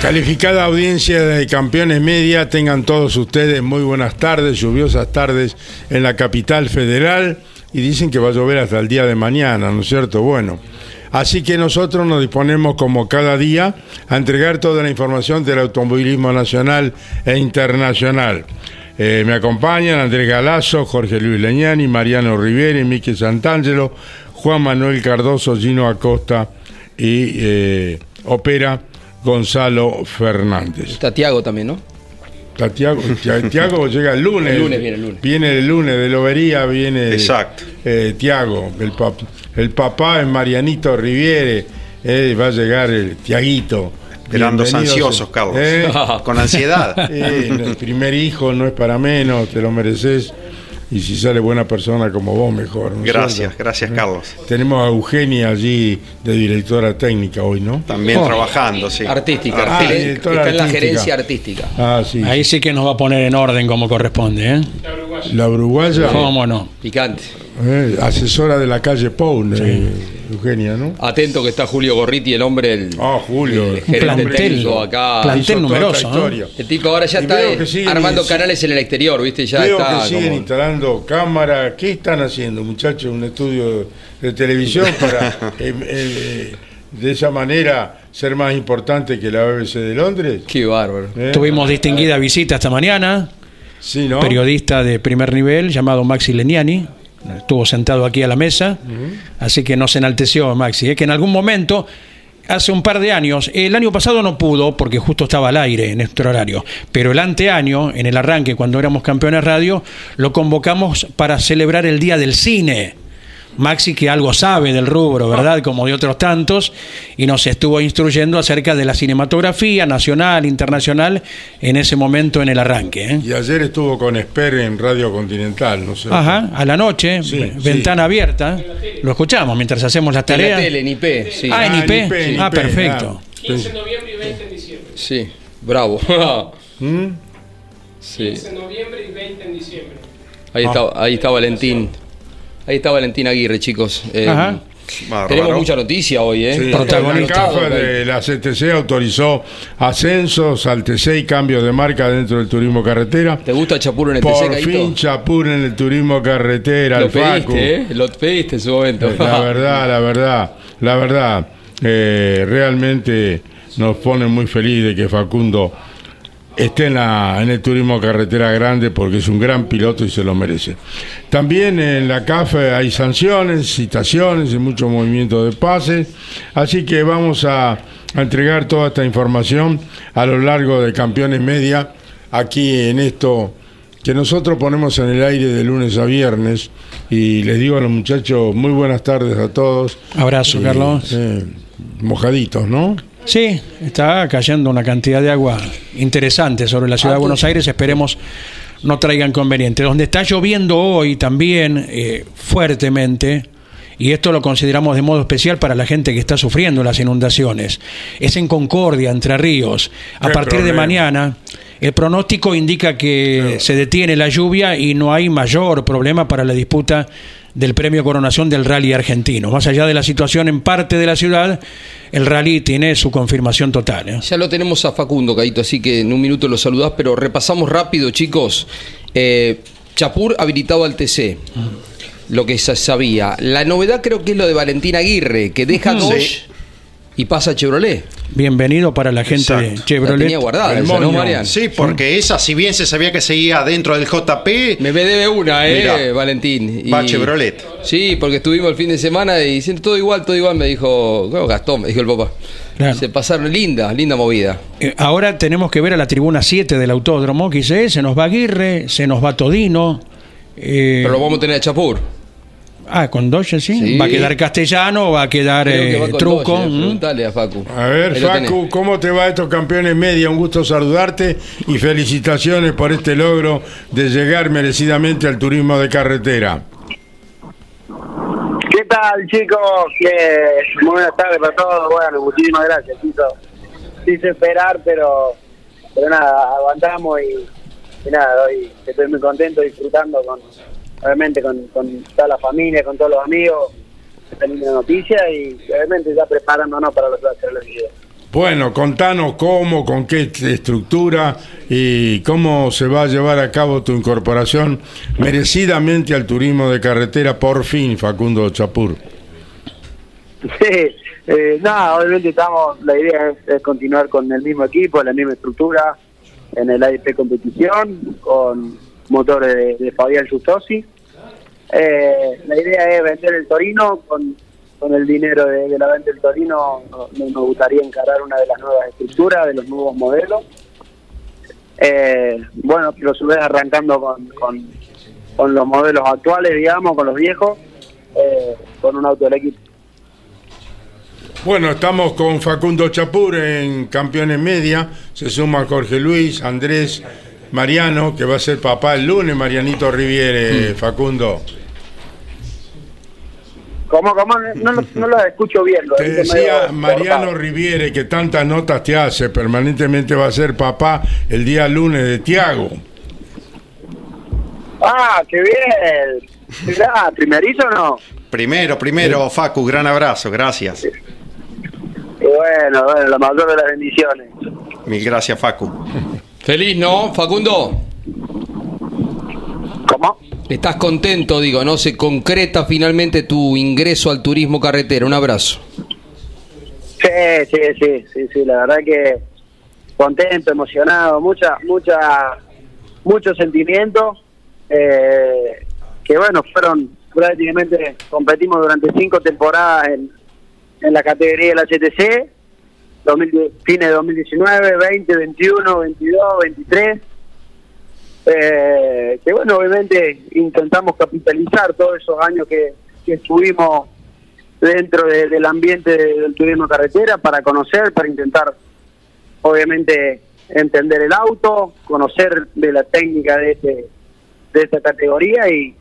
Calificada audiencia de Campeones Media, tengan todos ustedes muy buenas tardes, lluviosas tardes en la capital federal y dicen que va a llover hasta el día de mañana, ¿no es cierto? Bueno, así que nosotros nos disponemos como cada día a entregar toda la información del automovilismo nacional e internacional. Eh, me acompañan Andrés Galazo, Jorge Luis Leñani, Mariano Rivera, Mique Santangelo, Juan Manuel Cardoso, Gino Acosta y eh, Opera Gonzalo Fernández. Está Tiago también, ¿no? Está Tiago, Tiago llega el lunes. El lunes viene el lunes. Viene el lunes de Lobería, viene Exacto. eh, Tiago. El, pap- el papá es Marianito Riviere. eh, va a llegar el Tiaguito. Bienvenidos, ansiosos, Carlos. eh. Con ansiedad. Eh, el primer hijo no es para menos, te lo mereces. Y si sale buena persona como vos, mejor. ¿no es Gracias, cierto? gracias, Eh, Carlos. Tenemos a Eugenia allí de directora técnica hoy, ¿no? También Oh. trabajando, sí. Artística. Ah, directora está en la artística. gerencia artística. Ah, sí. Ahí sí que nos va a poner en orden como corresponde, ¿eh? La uruguaya. ¿Cómo no? Picante. Eh, asesora de la calle Pound, eh, Eugenia, ¿no? Atento que está Julio Gorriti, el hombre, el, Ah, Julio. el gerente plantel. técnico acá. Plantel numeroso, ¿no? El tipo ahora ya Y está eh, siguen- armando canales en el exterior, ¿viste? Ya Veo está que siguen como- instalando cámara. ¿Qué están haciendo, muchachos? Un estudio de televisión para eh, eh, de esa manera ser más importante que la BBC de Londres. Qué bárbaro. ¿Eh? Tuvimos distinguida visita esta mañana, Sí, ¿no? periodista de primer nivel llamado Maxi Leniani. Estuvo sentado aquí a la mesa, así que nos enalteció Maxi. Es que en algún momento, hace un par de años, el año pasado no pudo porque justo estaba al aire en nuestro horario, pero el anteaño, en el arranque, cuando éramos campeones radio, lo convocamos para celebrar el Día del Cine. Maxi que algo sabe del rubro, ¿verdad? Como de otros tantos, y nos estuvo instruyendo acerca de la cinematografía nacional, internacional, en ese momento en el arranque. ¿eh? Y ayer estuvo con Esper en Radio Continental, no sé. Ajá, a la noche, Sí, ve- sí. ventana abierta, lo escuchamos mientras hacemos las En la tareas. tele, en IP, sí. Ah, en Ah, IP. en IP, en Ah, perfecto. ah. 15 de noviembre y 20 en diciembre. Sí, bravo. ¿Mm? sí. 15 de noviembre y 20 en diciembre. Ahí, está, ahí está Valentín. Ahí está Valentín Aguirre, chicos. Eh, Ajá. Bárbaro. tenemos mucha noticia hoy, ¿eh? Sí, Protagonista. De la CTC autorizó ascensos al TC y cambios de marca dentro del turismo carretera. ¿Te gusta Chapuro en el Por TC, Caíto? fin Chapur en el turismo carretera, Lo el Facu. pediste, ¿eh? Lo pediste en su momento. La verdad, la verdad, la verdad, eh, realmente nos pone muy feliz de que Facundo esté en, la- en el turismo carretera grande porque es un gran piloto y se lo merece. También en la CAF hay sanciones, citaciones y mucho movimiento de pases, así que vamos a, a entregar toda esta información a lo largo de Campeones Media aquí en esto que nosotros ponemos en el aire de lunes a viernes y les digo a los muchachos muy buenas tardes a todos. Abrazo, Y, Carlos. eh, mojaditos, ¿no? Sí, está cayendo una cantidad de agua interesante sobre la ciudad de Buenos Aires. Esperemos no traiga inconveniente. Donde está lloviendo hoy también eh, fuertemente, y esto lo consideramos de modo especial para la gente que está sufriendo las inundaciones, es en Concordia, Entre Ríos. A Qué partir de mañana, el pronóstico indica que se detiene la lluvia y no hay mayor problema para la disputa del premio coronación del rally argentino. Más allá de la situación en parte de la ciudad, el rally tiene su confirmación total. ¿eh? Ya lo tenemos a Facundo, Caíto, así que en un minuto lo saludás, pero repasamos rápido, chicos. Eh, Chapur habilitado al TC. Lo que se sabía. La novedad creo que es lo de Valentín Aguirre, que deja Dodge Y pasa Chevrolet. Bienvenido para la gente de Exacto. La Chevrolet. tenía guardada, esa, ¿no. Marian? Sí, porque esa, si bien se sabía que seguía dentro del JP, Me debe una, ¿eh, Mirá. Valentín? va Chevrolet. Sí, porque estuvimos el fin de semana y diciendo todo igual, todo igual, me dijo, bueno, Gastón, me dijo el papá. Claro. Se pasaron linda, linda movida. Eh, ahora tenemos que ver a la tribuna 7 del autódromo, que dice, se nos va Aguirre, se nos va Todino. eh, Pero lo vamos a tener a Chapur. Ah, con Doche, ¿sí? Sí. Va a quedar Castellano, va a quedar que eh, va Truco. Doge, ¿m? preguntale a Facu. A ver, Ahí. Facu, ¿cómo te va estos campeones media? Un gusto saludarte y felicitaciones por este logro de llegar merecidamente al turismo de carretera. ¿Qué tal, chicos? Eh, muy buenas tardes para todos. Bueno, muchísimas gracias. Quiso, quiso esperar, pero, pero nada, aguantamos y, y nada, hoy estoy muy contento disfrutando con, obviamente, con, con toda la familia, con todos los amigos, esta linda noticia y obviamente ya preparándonos para los los videos. Bueno, contanos cómo, con qué estructura y cómo se va a llevar a cabo tu incorporación merecidamente al turismo de carretera por fin, Facundo Chapur. Sí, eh, nada, obviamente estamos, la idea es, es continuar con el mismo equipo, la misma estructura en el AIP competición, con motores de, Fabián Justosi. Eh, la idea es vender el Torino, con, con el dinero de, la venta del Torino no- no- nos gustaría encarar una de las nuevas estructuras, de los nuevos modelos. Eh, pero pero su arrancando con, con, con los modelos actuales, digamos, con los viejos, eh, con un auto del equipo. Bueno, estamos con Facundo Chapur en Campeones Media. Se suma Jorge Luis, Andrés, Mariano, que va a ser papá el lunes, Marianito Riviere, Facundo. ¿Cómo, cómo? No, lo- no lo escucho bien. lo Te decía Mariano cortado. Riviere que tantas notas te hace, permanentemente va a ser papá el día lunes de Tiago. Ah, qué bien. Mirá, ¿primerito o no? Primero, primero, Facu, gran abrazo, gracias. Bueno, bueno, la mayor de las bendiciones. Mil gracias, Facu. Feliz, ¿no, Facundo? ¿Cómo? Estás contento, digo, ¿no? Se concreta finalmente tu ingreso al turismo carretera. Un abrazo. Sí, sí, sí, sí, sí, la verdad que contento, emocionado, mucha, mucha, mucho sentimiento, eh, que bueno, fueron prácticamente, competimos durante cinco temporadas en, en la categoría de la HTC, 2010 fines de 2019, 20, 21, 22, 23, eh, que bueno, obviamente intentamos capitalizar todos esos años que, que estuvimos dentro de- del ambiente del turismo carretera para conocer, para intentar, obviamente, entender el auto, conocer de la técnica de, este, de esta categoría y,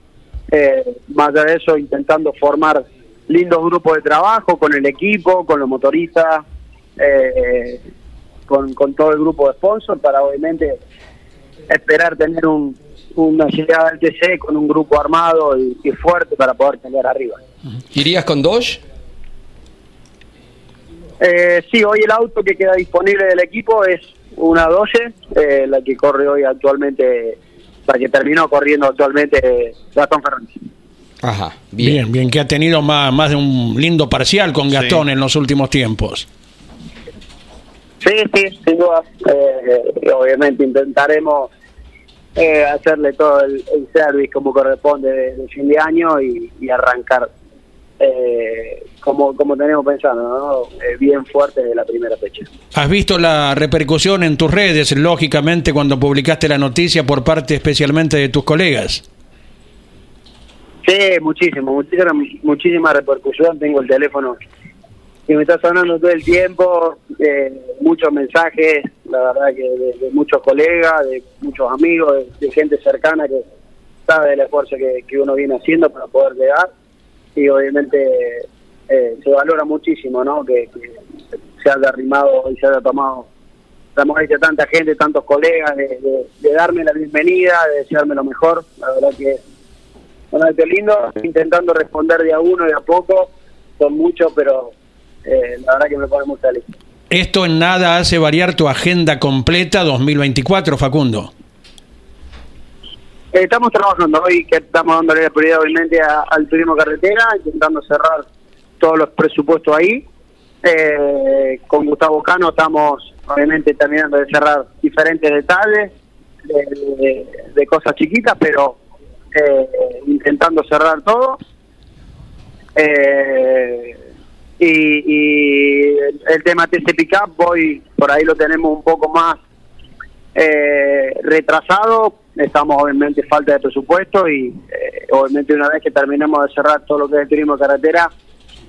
eh, más allá de eso, intentando formar lindos grupos de trabajo con el equipo, con los motoristas, eh, con, con todo el grupo de sponsors para, obviamente, esperar tener un, una llegada al TC con un grupo armado y, y fuerte para poder pelear arriba. ¿Irías con Dodge? Eh, sí, hoy el auto que queda disponible del equipo es una 12, eh, la que corre hoy actualmente, la que terminó corriendo actualmente Gastón Fernández. Ajá, Bien. bien. bien, que ha tenido más, más de un lindo parcial con Gastón en los últimos tiempos. Sí, sí, sin duda. Eh, obviamente intentaremos eh, hacerle todo el, el service como corresponde de, de fin de año y, y arrancar eh, como, como tenemos pensado, ¿no? Eh, bien fuerte de la primera fecha. ¿Has visto la repercusión en tus redes, lógicamente, cuando publicaste la noticia por parte especialmente de tus colegas? Sí, muchísimo, muchísima, muchísima repercusión. Tengo el teléfono que me está sonando todo el tiempo, eh, muchos mensajes, la verdad que de, de muchos colegas, de muchos amigos, de, de gente cercana que sabe del esfuerzo que, que uno viene haciendo para poder llegar. Y obviamente eh, se valora muchísimo, ¿no? Que, que se haya arrimado y se haya tomado la molestia de tanta gente, tantos colegas, de, darme la bienvenida, de desearme lo mejor, la verdad que bueno, qué lindo, intentando responder de a uno y a poco, son muchos, pero eh, la verdad que me pone muy feliz. Esto en nada hace variar tu agenda completa 2024, Facundo. Eh, estamos trabajando hoy, que estamos dándole la prioridad obviamente a- al turismo carretera, intentando cerrar todos los presupuestos ahí. Eh, con Gustavo Cano estamos obviamente terminando de cerrar diferentes detalles de, de- de cosas chiquitas, pero eh, intentando cerrar todo. Eh, y, y el, tema TC Pickup, voy, por ahí lo tenemos un poco más eh, retrasado. Estamos obviamente falta de presupuesto y eh, obviamente una vez que terminemos de cerrar todo lo que es el turismo de carretera,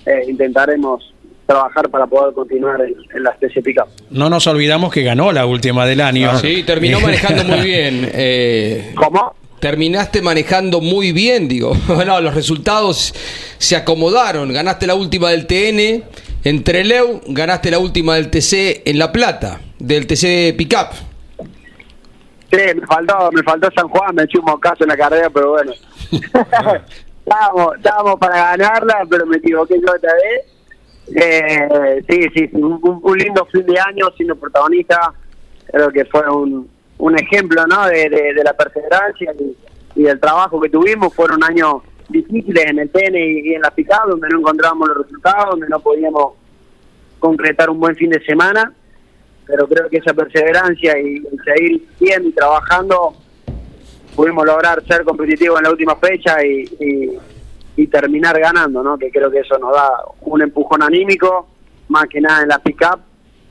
eh, intentaremos trabajar para poder continuar en, en las TC Pickup. No nos olvidamos que ganó la última del año. Sí, terminó manejando muy bien. eh, ¿Cómo? Terminaste manejando muy bien, digo. Los resultados se acomodaron. Ganaste la última del TN en Treleu, ganaste la última del TC en La Plata, del TC Pickup. Sí, me faltó, me faltó San Juan, me eché un mocazo en la carrera, pero bueno. estábamos, estábamos para ganarla, pero me equivoqué yo otra vez. Eh, sí, sí, un- un lindo fin de año siendo protagonista. Creo que fue un, un ejemplo ¿no? de, de- la perseverancia y, y del trabajo que tuvimos. Fueron años difíciles en el TN y, y en la PICAP, donde no encontramos los resultados, donde no podíamos concretar un buen fin de semana pero creo que esa perseverancia y el seguir bien y trabajando pudimos lograr ser competitivos en la última fecha y, y- y terminar ganando, ¿no? Que creo que eso nos da un empujón anímico, más que nada en la pick-up,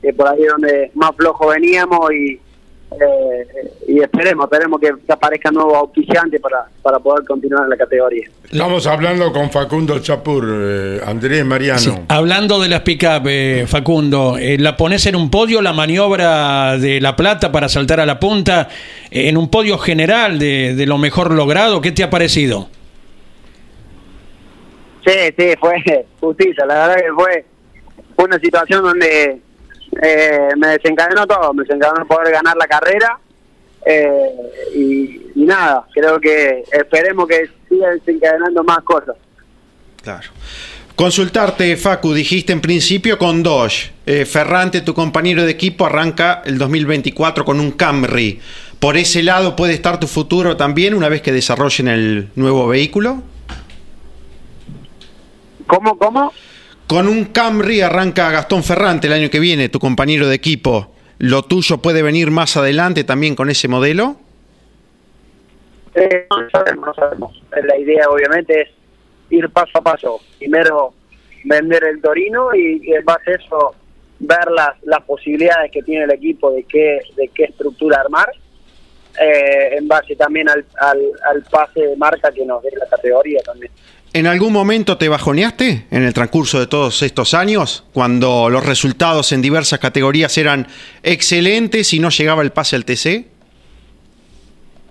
que por ahí es donde más flojo veníamos y, eh, y esperemos, esperemos que, aparezcan nuevos auspiciantes para, para poder continuar en la categoría. Estamos hablando con Facundo Chapur, eh, Andrés Mariano. Sí. Hablando de las pick-up, eh, Facundo, eh, ¿la pones en un podio la maniobra de La Plata para saltar a la punta? eh, en un podio general de, de lo mejor logrado, ¿qué te ha parecido? Sí, sí, fue justicia. La verdad que fue una situación donde eh, me desencadenó todo. Me desencadenó poder ganar la carrera. eh, y, y nada, creo que esperemos que siga desencadenando más cosas. Claro. Consultarte, Facu, dijiste en principio con Dodge. Eh, Ferrante, tu compañero de equipo, arranca el 2024 con un Camry. ¿Por ese lado puede estar tu futuro también una vez que desarrollen el nuevo vehículo? ¿Cómo, cómo? Con un Camry arranca Gastón Ferrante el año que viene, tu compañero de equipo. ¿Lo tuyo puede venir más adelante también con ese modelo? Eh, no sabemos, no sabemos. La idea obviamente es ir paso a paso. Primero vender el Torino y, y en base a eso ver las, las posibilidades que tiene el equipo de qué, de qué estructura armar. eh, en base también al, al, al pase de marca que nos dé la categoría también. ¿En algún momento te bajoneaste en el transcurso de todos estos años, cuando los resultados en diversas categorías eran excelentes y no llegaba el pase al TC?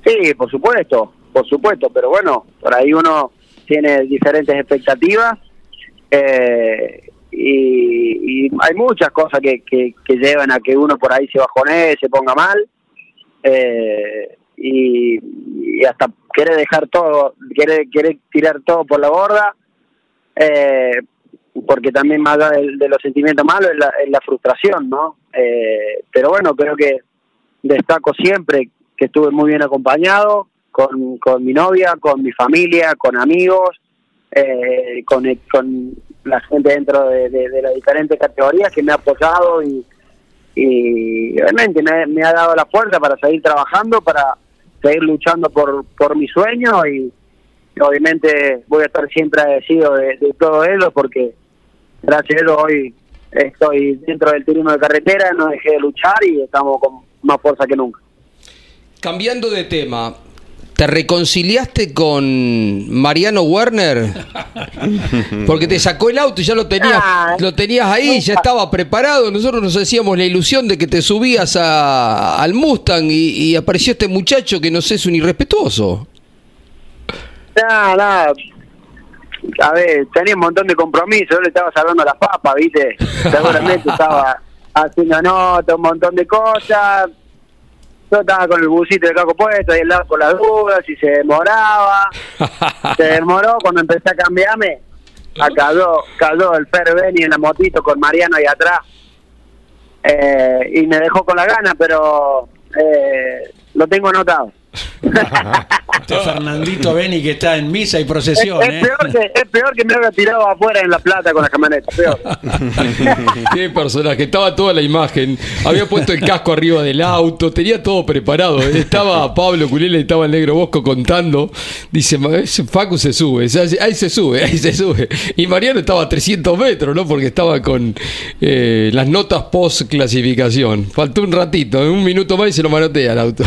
Sí, por supuesto, por supuesto, pero bueno, por ahí uno tiene diferentes expectativas eh, y, hay muchas cosas que, que, llevan a que uno por ahí se bajonee, se ponga mal eh, y hasta quiere dejar todo, quiere, quiere tirar todo por la borda, eh, porque también más allá de, los sentimientos malos es la, es la frustración, ¿no? Eh, pero bueno, creo que destaco siempre que estuve muy bien acompañado con, con mi novia, con mi familia, con amigos, eh, con, con la gente dentro de, de- de las diferentes categorías que me ha apoyado y, y realmente me, me ha dado la fuerza para seguir trabajando, para seguir luchando por, por mi sueño y, obviamente voy a estar siempre agradecido de, todo ello porque gracias a ello hoy estoy dentro del turismo de carretera, no dejé de luchar y estamos con más fuerza que nunca. Cambiando de tema, ¿te reconciliaste con Mariano Werner? Porque te sacó el auto y ya lo tenías, Ah, lo tenías ahí, ya estaba preparado. Nosotros nos hacíamos la ilusión de que te subías a- al Mustang y, y apareció este muchacho que no sé, es un irrespetuoso. No, no. A ver, tenía un montón de compromisos. Yo le estaba salvando las papas, ¿viste? Seguramente estaba haciendo notas, un montón de cosas. Yo estaba con el busito de caco puesto, ahí al lado con las dudas, y se demoraba. Se demoró cuando empecé a cambiarme. Acabó, cayó el Fer Beni en la motito con Mariano ahí atrás. Eh, y me dejó con la gana, pero eh, lo tengo anotado. Este Fernandito Beni que está en misa y Es, procesión, es ¿eh? peor que, es peor que me haya tirado afuera en La Plata con la camioneta. Peor. Qué personaje, estaba toda la imagen, había puesto el casco arriba del auto, tenía todo preparado. Estaba Pablo Culele, estaba el negro Bosco contando. Dice, "Ma- ese Facu se sube, ahí se sube, ahí se sube. Y Mariano estaba a 300 metros, ¿no? Porque estaba con eh, las notas post clasificación. Faltó un ratito, un minuto más y se lo manotea el auto.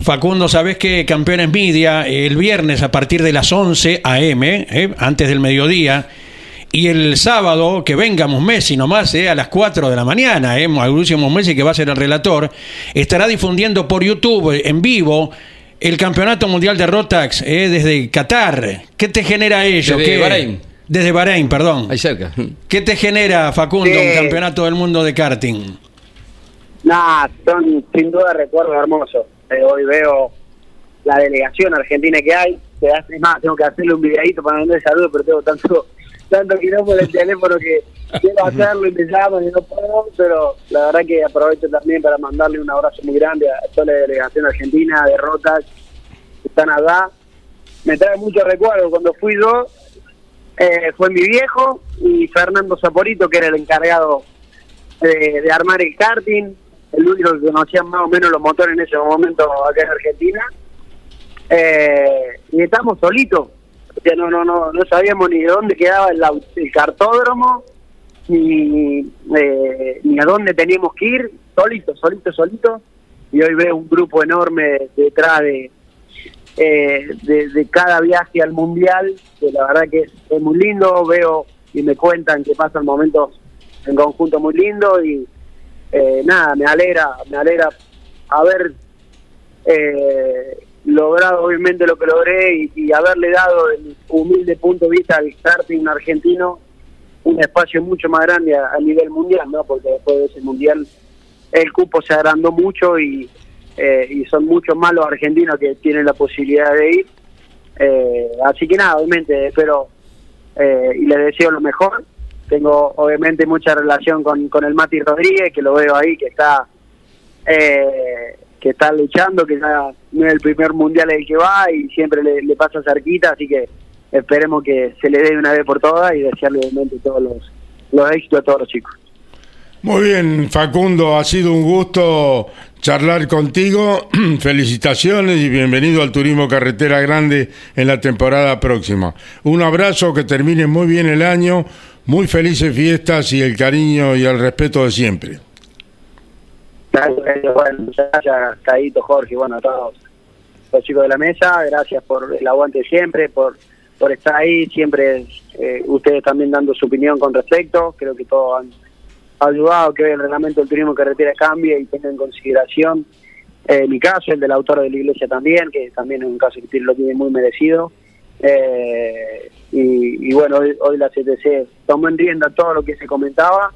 Facundo, ¿sabés que Campeones Media el viernes a partir de las 11 a.m., eh, antes del mediodía, y el sábado, que vengamos Messi nomás, eh, a las 4 de la mañana, eh, Mauricio Messi, que va a ser el relator, estará difundiendo por YouTube eh, en vivo el Campeonato Mundial de Rotax eh, desde Qatar. ¿Qué te genera ello? Desde ¿Qué- Bahrein. Desde Bahrein, perdón. Ahí cerca. ¿Qué te genera, Facundo, Sí. un campeonato del mundo de karting? Nah, son sin duda recuerdos hermosos. Eh, hoy veo la delegación argentina que hay. Das- Es más, tengo que hacerle un videadito para mandar saludos, pero tengo tanto tanto quilombo en el teléfono que quiero hacerlo y me llaman y no puedo. Pero la verdad que aprovecho también para mandarle un abrazo muy grande a toda la delegación argentina de Rotas que están allá. Me trae muchos recuerdos. Cuando fui yo, eh, fue mi viejo y Fernando Saporito, que era el encargado de, de armar el karting, el único que conocía más o menos los motores en ese momento acá en Argentina. Eh, y estábamos solitos, o no, no, no, no sabíamos ni de dónde quedaba el, el cartódromo, ni, eh, ni a dónde teníamos que ir, solitos, solitos, solitos. Y hoy veo un grupo enorme detrás de, eh, de, de cada viaje al mundial, que la verdad que es, muy lindo, veo y me cuentan que pasan momentos en conjunto muy lindos y nada, me alegra, me alegra haber eh, logrado obviamente lo que logré y, haberle dado el humilde punto de vista al karting argentino un espacio mucho más grande a, a nivel mundial, ¿no? Porque después de ese mundial el cupo se agrandó mucho y, eh, y son muchos más los argentinos que tienen la posibilidad de ir. Eh, así que nada, obviamente espero eh, y les deseo lo mejor. Tengo obviamente mucha relación con, con el Mati Rodríguez, que lo veo ahí, que está eh, que está luchando, que ya no es el primer mundial el que va y siempre le, le pasa cerquita, así que esperemos que se le dé una vez por todas y desearle obviamente todos los, los éxitos a todos los chicos. Muy bien, Facundo, ha sido un gusto charlar contigo. Felicitaciones y bienvenido al Turismo Carretera Grande en la temporada próxima. Un abrazo, que termine muy bien el año, muy felices fiestas y el cariño y el respeto de siempre. Gracias, bueno, gracias, Caíto, Jorge, bueno, a todos los chicos de la mesa, gracias por el aguante siempre, por, por estar ahí, siempre eh, ustedes también dando su opinión con respecto, creo que todos han ayudado que el reglamento del turismo carretera cambie y tenga en consideración eh, mi caso, el del autor de la iglesia también, que también es un caso que lo tiene muy merecido. Eh, y, y bueno, hoy, hoy la CTC tomó en rienda todo lo que se comentaba,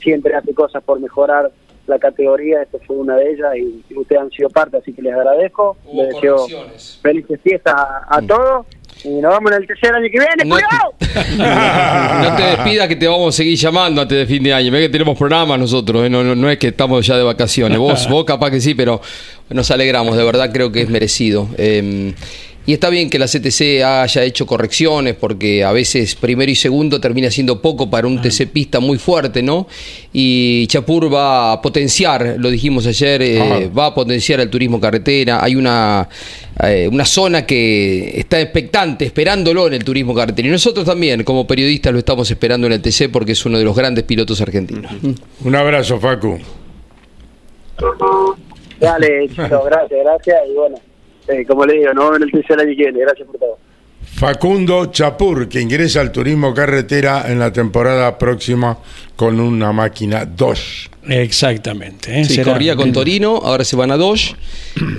siempre hace cosas por mejorar la categoría, esta fue una de ellas y, y ustedes han sido parte, así que les agradezco, Hubo les deseo felices fiestas a, a todos y nos vemos en el tercer año que viene, No ¡cuidado! te, no te despidas que te vamos a seguir llamando antes de fin de año. Ve que tenemos programas nosotros, ¿eh? no, no, no es que estamos ya de vacaciones. Vos, vos capaz que sí, pero nos alegramos, de verdad creo que es merecido. Eh, y está bien que la CTC haya hecho correcciones porque a veces primero y segundo termina siendo poco para un TC pista muy fuerte, ¿no? Y Chapur va a potenciar, lo dijimos ayer, eh, va a potenciar el turismo carretera. Hay una, eh, una zona que está expectante, esperándolo en el turismo carretera. Y nosotros también, como periodistas, lo estamos esperando en el TC porque es uno de los grandes pilotos argentinos. Un abrazo, Facu. Dale, chicos, gracias, gracias y bueno, eh, como le digo, nos vemos en el tercer año que viene, gracias por todo. Facundo Chapur, que ingresa al turismo carretera en la temporada próxima con una máquina 2. Exactamente. ¿eh? Sí, Será- corría con Torino, ahora se van a Dodge.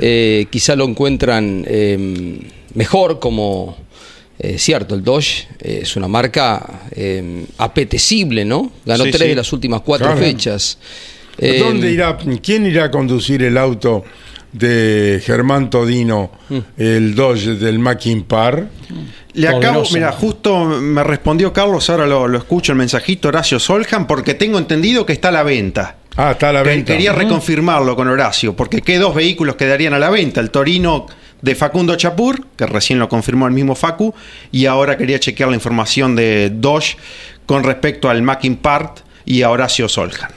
Eh, quizá lo encuentran eh, mejor como... eh, cierto, el Dodge eh, es una marca eh, apetecible, ¿no? Ganó Sí, tres sí. de las últimas cuatro Claro. fechas. Eh, ¿Dónde irá, ¿Quién irá a conducir el auto de Germán Todino, el Dodge del Mackin Par? Le acabo, mira, justo me respondió Carlos, ahora lo, lo escucho el mensajito Horacio Soljan, porque tengo entendido que está a la venta. Ah, está a la venta. Quería reconfirmarlo con Horacio, porque qué dos vehículos quedarían a la venta. El Torino de Facundo Chapur, que recién lo confirmó el mismo Facu, y ahora quería chequear la información de Dodge con respecto al Mackin Part y a Horacio Soljan.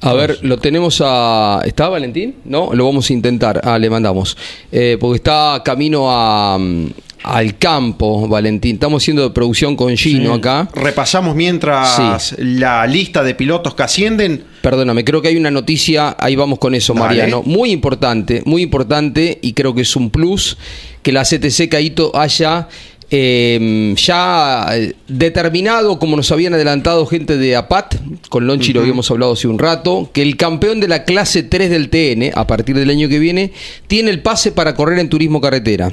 A ver, lo tenemos a. ¿Está Valentín? No, lo vamos a intentar. Ah, le mandamos. Eh, porque está camino a, mm, al campo, Valentín. Estamos haciendo de producción con Gino acá. Repasamos mientras la lista de pilotos que ascienden. Perdóname, creo que hay una noticia, ahí vamos con eso, Dale. Mariano. Muy importante, muy importante, y creo que es un plus que la CTC Caito haya eh, ya eh, determinado, como nos habían adelantado gente de APAT, con Lonchi lo habíamos hablado hace un rato, que el campeón de la clase 3 del TN, a partir del año que viene, tiene el pase para correr en turismo carretera.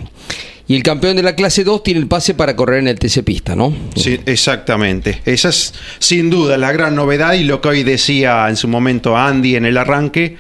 Y el campeón de la clase 2 tiene el pase para correr en el TC Pista, ¿no? Sí, exactamente. Esa es sin duda la gran novedad y lo que hoy decía en su momento Andy en el arranque.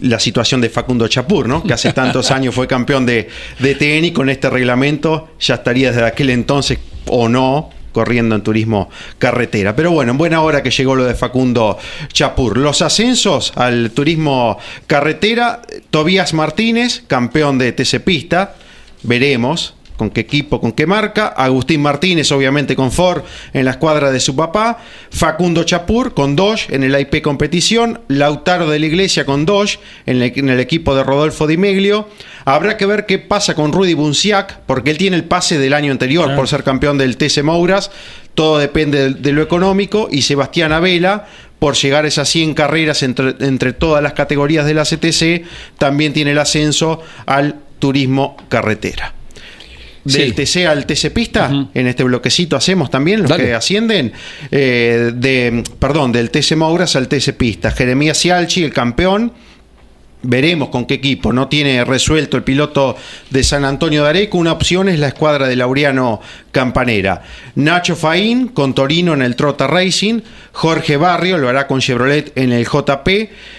La situación de Facundo Chapur, ¿no? Que hace tantos años fue campeón de, de TN y con este reglamento ya estaría desde aquel entonces o no corriendo en turismo carretera. Pero bueno, en buena hora que llegó lo de Facundo Chapur. Los ascensos al turismo carretera, Tobías Martínez, campeón de TC Pista, veremos con qué equipo, con qué marca. Agustín Martínez, obviamente con Ford en la escuadra de su papá. Facundo Chapur con Dodge en el IP competición. Lautaro de la Iglesia con Dodge en el, equipo de Rodolfo Di Meglio. Habrá que ver qué pasa con Rudy Bunciac, porque él tiene el pase del año anterior por ser campeón del TC Mouras. Todo depende de, de lo económico. Y Sebastián Abela por llegar a esas 100 carreras entre, entre todas las categorías de la CTC, también tiene el ascenso al turismo carretera. Del Sí. TC al TC Pista, en este bloquecito hacemos también los Dale. que ascienden, eh, de, perdón, del TC Mouras al TC Pista. Jeremías Cialchi, el campeón, Veremos con qué equipo. No tiene resuelto el piloto de San Antonio de Areco. Una opción es la escuadra de Laureano Campanera. Nacho Faín con Torino en el Trota Racing. Jorge Barrio lo hará con Chevrolet en el JP.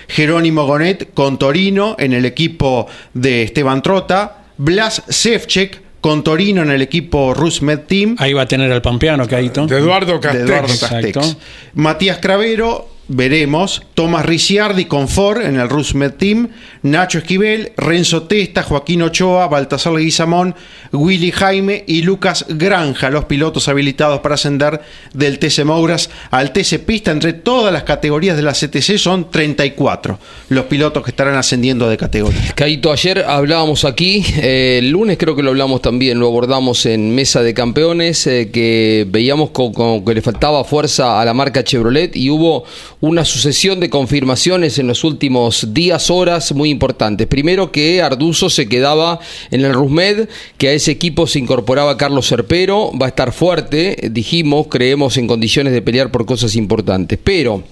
Jerónimo Gonet con Torino en el equipo de Esteban Trota. Blas Sefcek con Torino en el equipo Rusmed Team Ahí va a tener al Pampeano, Caito. De Eduardo de Castex. Eduardo Castex. Exacto. Matías Cravero, veremos. Tomás Ricciardi con Ford en el Rusmed Team. Nacho Esquivel, Renzo Testa, Joaquín Ochoa, Baltasar Leguizamón, Willy Jaime y Lucas Granja, los pilotos habilitados para ascender del TC Mouras al TC Pista. Entre todas las categorías de la CTC son 34 los pilotos que estarán ascendiendo de categoría. Caito, ayer hablábamos aquí, eh, el lunes creo que lo hablamos también, lo abordamos en Mesa de Campeones, eh, que veíamos co- como que le faltaba fuerza a la marca Chevrolet y hubo una sucesión de confirmaciones en los últimos días, horas muy importantes. Primero que Arduzo se quedaba en el Rusmed, que a ese equipo se incorporaba Carlos Serpero, va a estar fuerte, eh, dijimos, creemos en condiciones de pelear por cosas importantes. Pero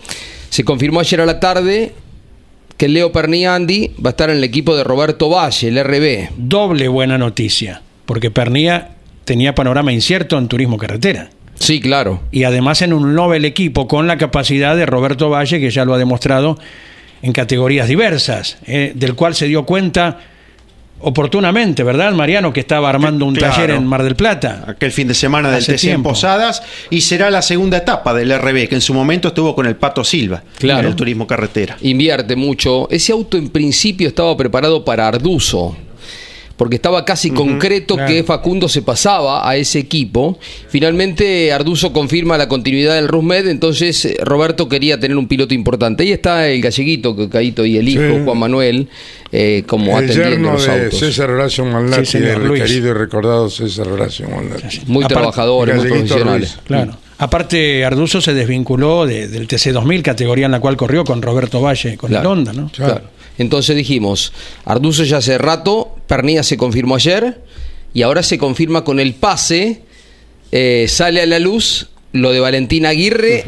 se confirmó ayer a la tarde que Leo Perniandi va a estar en el equipo de Roberto Valle, el RB. Doble buena noticia, porque Pernía tenía panorama incierto en turismo carretera. Sí, claro. Y además en un Nobel equipo con la capacidad de Roberto Valle, que ya lo ha demostrado en categorías diversas, eh, del cual se dio cuenta oportunamente, ¿verdad, Mariano? Que estaba armando un Claro. taller en Mar del Plata. aquel fin de semana del TC en tiempo. Posadas y será la segunda etapa del RB que en su momento estuvo con el Pato Silva Claro. en el turismo carretera. Invierte mucho. Ese auto en principio estaba preparado para Arduzo. Porque estaba casi concreto claro. que Facundo se pasaba a ese equipo. Finalmente Arduzo confirma la continuidad del Rusmed, entonces eh, Roberto quería tener un piloto importante. Ahí está el galleguito, que Caito y el hijo, Sí. Juan Manuel, eh, como El atendiendo los de autos. César Horacio Manlati, Sí, señor, el Luis. querido y recordado César Horacio. Muy Aparte- trabajadores, muy profesionales. Ruiz. Claro. Aparte, Arduzo se desvinculó de- del TC 2000, categoría en la cual corrió con Roberto Valle, con Claro. el Honda, ¿no? Claro. Entonces dijimos, Arduzo ya hace rato, Pernilla se confirmó ayer y ahora se confirma con el pase, eh, sale a la luz lo de Valentín Aguirre,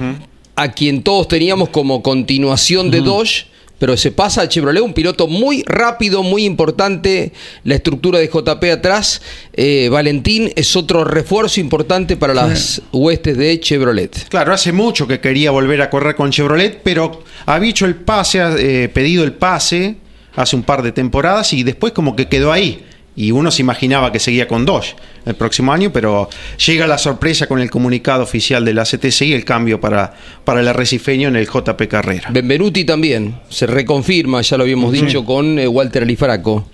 a quien todos teníamos como continuación de Dodge, pero se pasa a Chevrolet, un piloto muy rápido, muy importante, la estructura de JP atrás, eh, Valentín es otro refuerzo importante para las huestes de Chevrolet. Claro, hace mucho que quería volver a correr con Chevrolet, pero había hecho el pase, eh, pedido el pase hace un par de temporadas y después como que quedó ahí. Y uno se imaginaba que seguía con Dodge el próximo año, pero llega la sorpresa con el comunicado oficial de la CTC y el cambio para, para el arrecifeño en el JP Carrera. Benvenuti también, se reconfirma, ya lo habíamos dicho, con eh, Walter Alifaraco.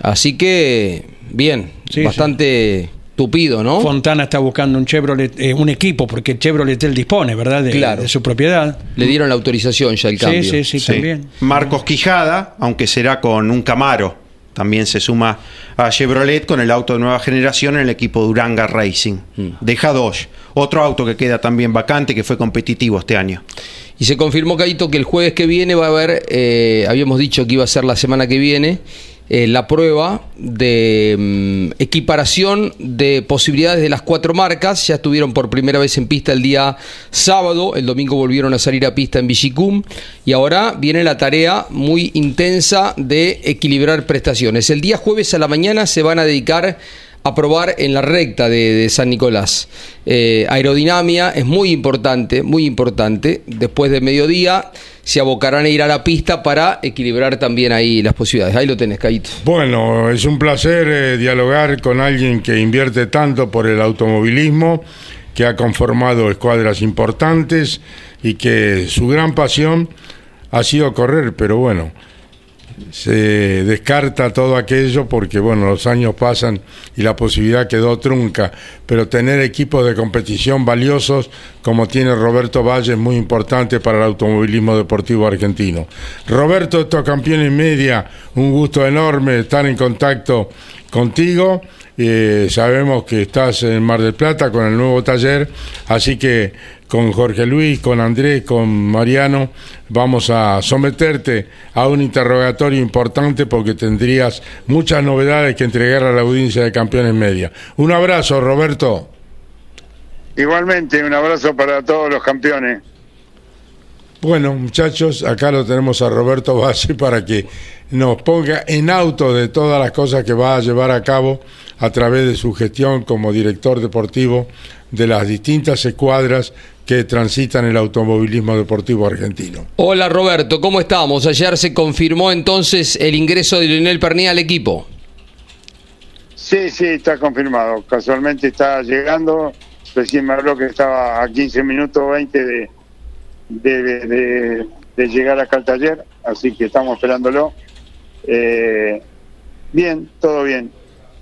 Así que, bien, Sí, bastante tupido, ¿no? Fontana está buscando un Chevrolet, eh, un equipo, porque Chevrolet él dispone, ¿verdad? De, Claro. de su propiedad. Le dieron la autorización ya el cambio. Sí, sí, sí, Sí. también. Marcos Quijada, aunque será con un Camaro, también se suma a Chevrolet con el auto de nueva generación en el equipo Duranga Racing. Deja Dodge, otro auto que queda también vacante que fue competitivo este año. Y se confirmó, Caito, que el jueves que viene va a haber, eh, habíamos dicho que iba a ser la semana que viene, eh, la prueba de mm, equiparación de posibilidades de las cuatro marcas. Ya estuvieron por primera vez en pista el día sábado, el domingo volvieron a salir a pista en Villicum y ahora viene la tarea muy intensa de equilibrar prestaciones. El día jueves a la mañana se van a dedicar a probar en la recta de, San Nicolás. Eh, aerodinámica es muy importante, muy importante. Después de mediodía se abocarán a ir a la pista para equilibrar también ahí las posibilidades. Ahí lo tenés, Caíto. Bueno, es un placer eh, dialogar con alguien que invierte tanto por el automovilismo, que ha conformado escuadras importantes y que su gran pasión ha sido correr, pero bueno, se descarta todo aquello porque bueno, los años pasan y la posibilidad quedó trunca, pero tener equipos de competición valiosos como tiene Roberto Valle es muy importante para el automovilismo deportivo argentino. Roberto, estos campeones media, un gusto enorme estar en contacto contigo. Eh, sabemos que estás en Mar del Plata con el nuevo taller, así que con Jorge Luis, con Andrés, con Mariano, vamos a someterte a un interrogatorio importante porque tendrías muchas novedades que entregar a la audiencia de Campeones Media. Un abrazo, Roberto. Igualmente, un abrazo para todos los campeones. Bueno, muchachos, acá lo tenemos a Roberto Bassi para que nos ponga en auto de todas las cosas que va a llevar a cabo a través de su gestión como director deportivo de las distintas escuadras que transitan el automovilismo deportivo argentino. Hola Roberto, ¿cómo estamos? Ayer se confirmó entonces el ingreso de Lionel Pernía al equipo. Sí, sí, está confirmado. Casualmente está llegando. Recién me habló que estaba a 15 minutos 20 de, de, de- de- de llegar acá al taller, así que estamos esperándolo. Eh, bien, todo bien.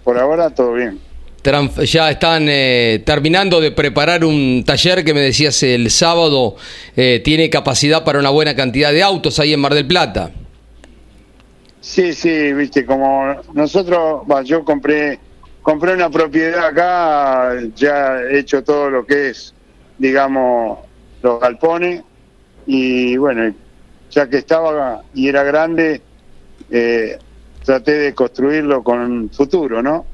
Por ahora, todo bien. Ya están eh, terminando de preparar un taller que me decías el sábado eh, tiene capacidad para una buena cantidad de autos ahí en Mar del Plata. Sí, sí, viste, como nosotros, yo compré compré una propiedad acá, ya he hecho todo lo que es, digamos, los galpones, y bueno, ya que estaba y era grande, eh, traté de construirlo con futuro, ¿no?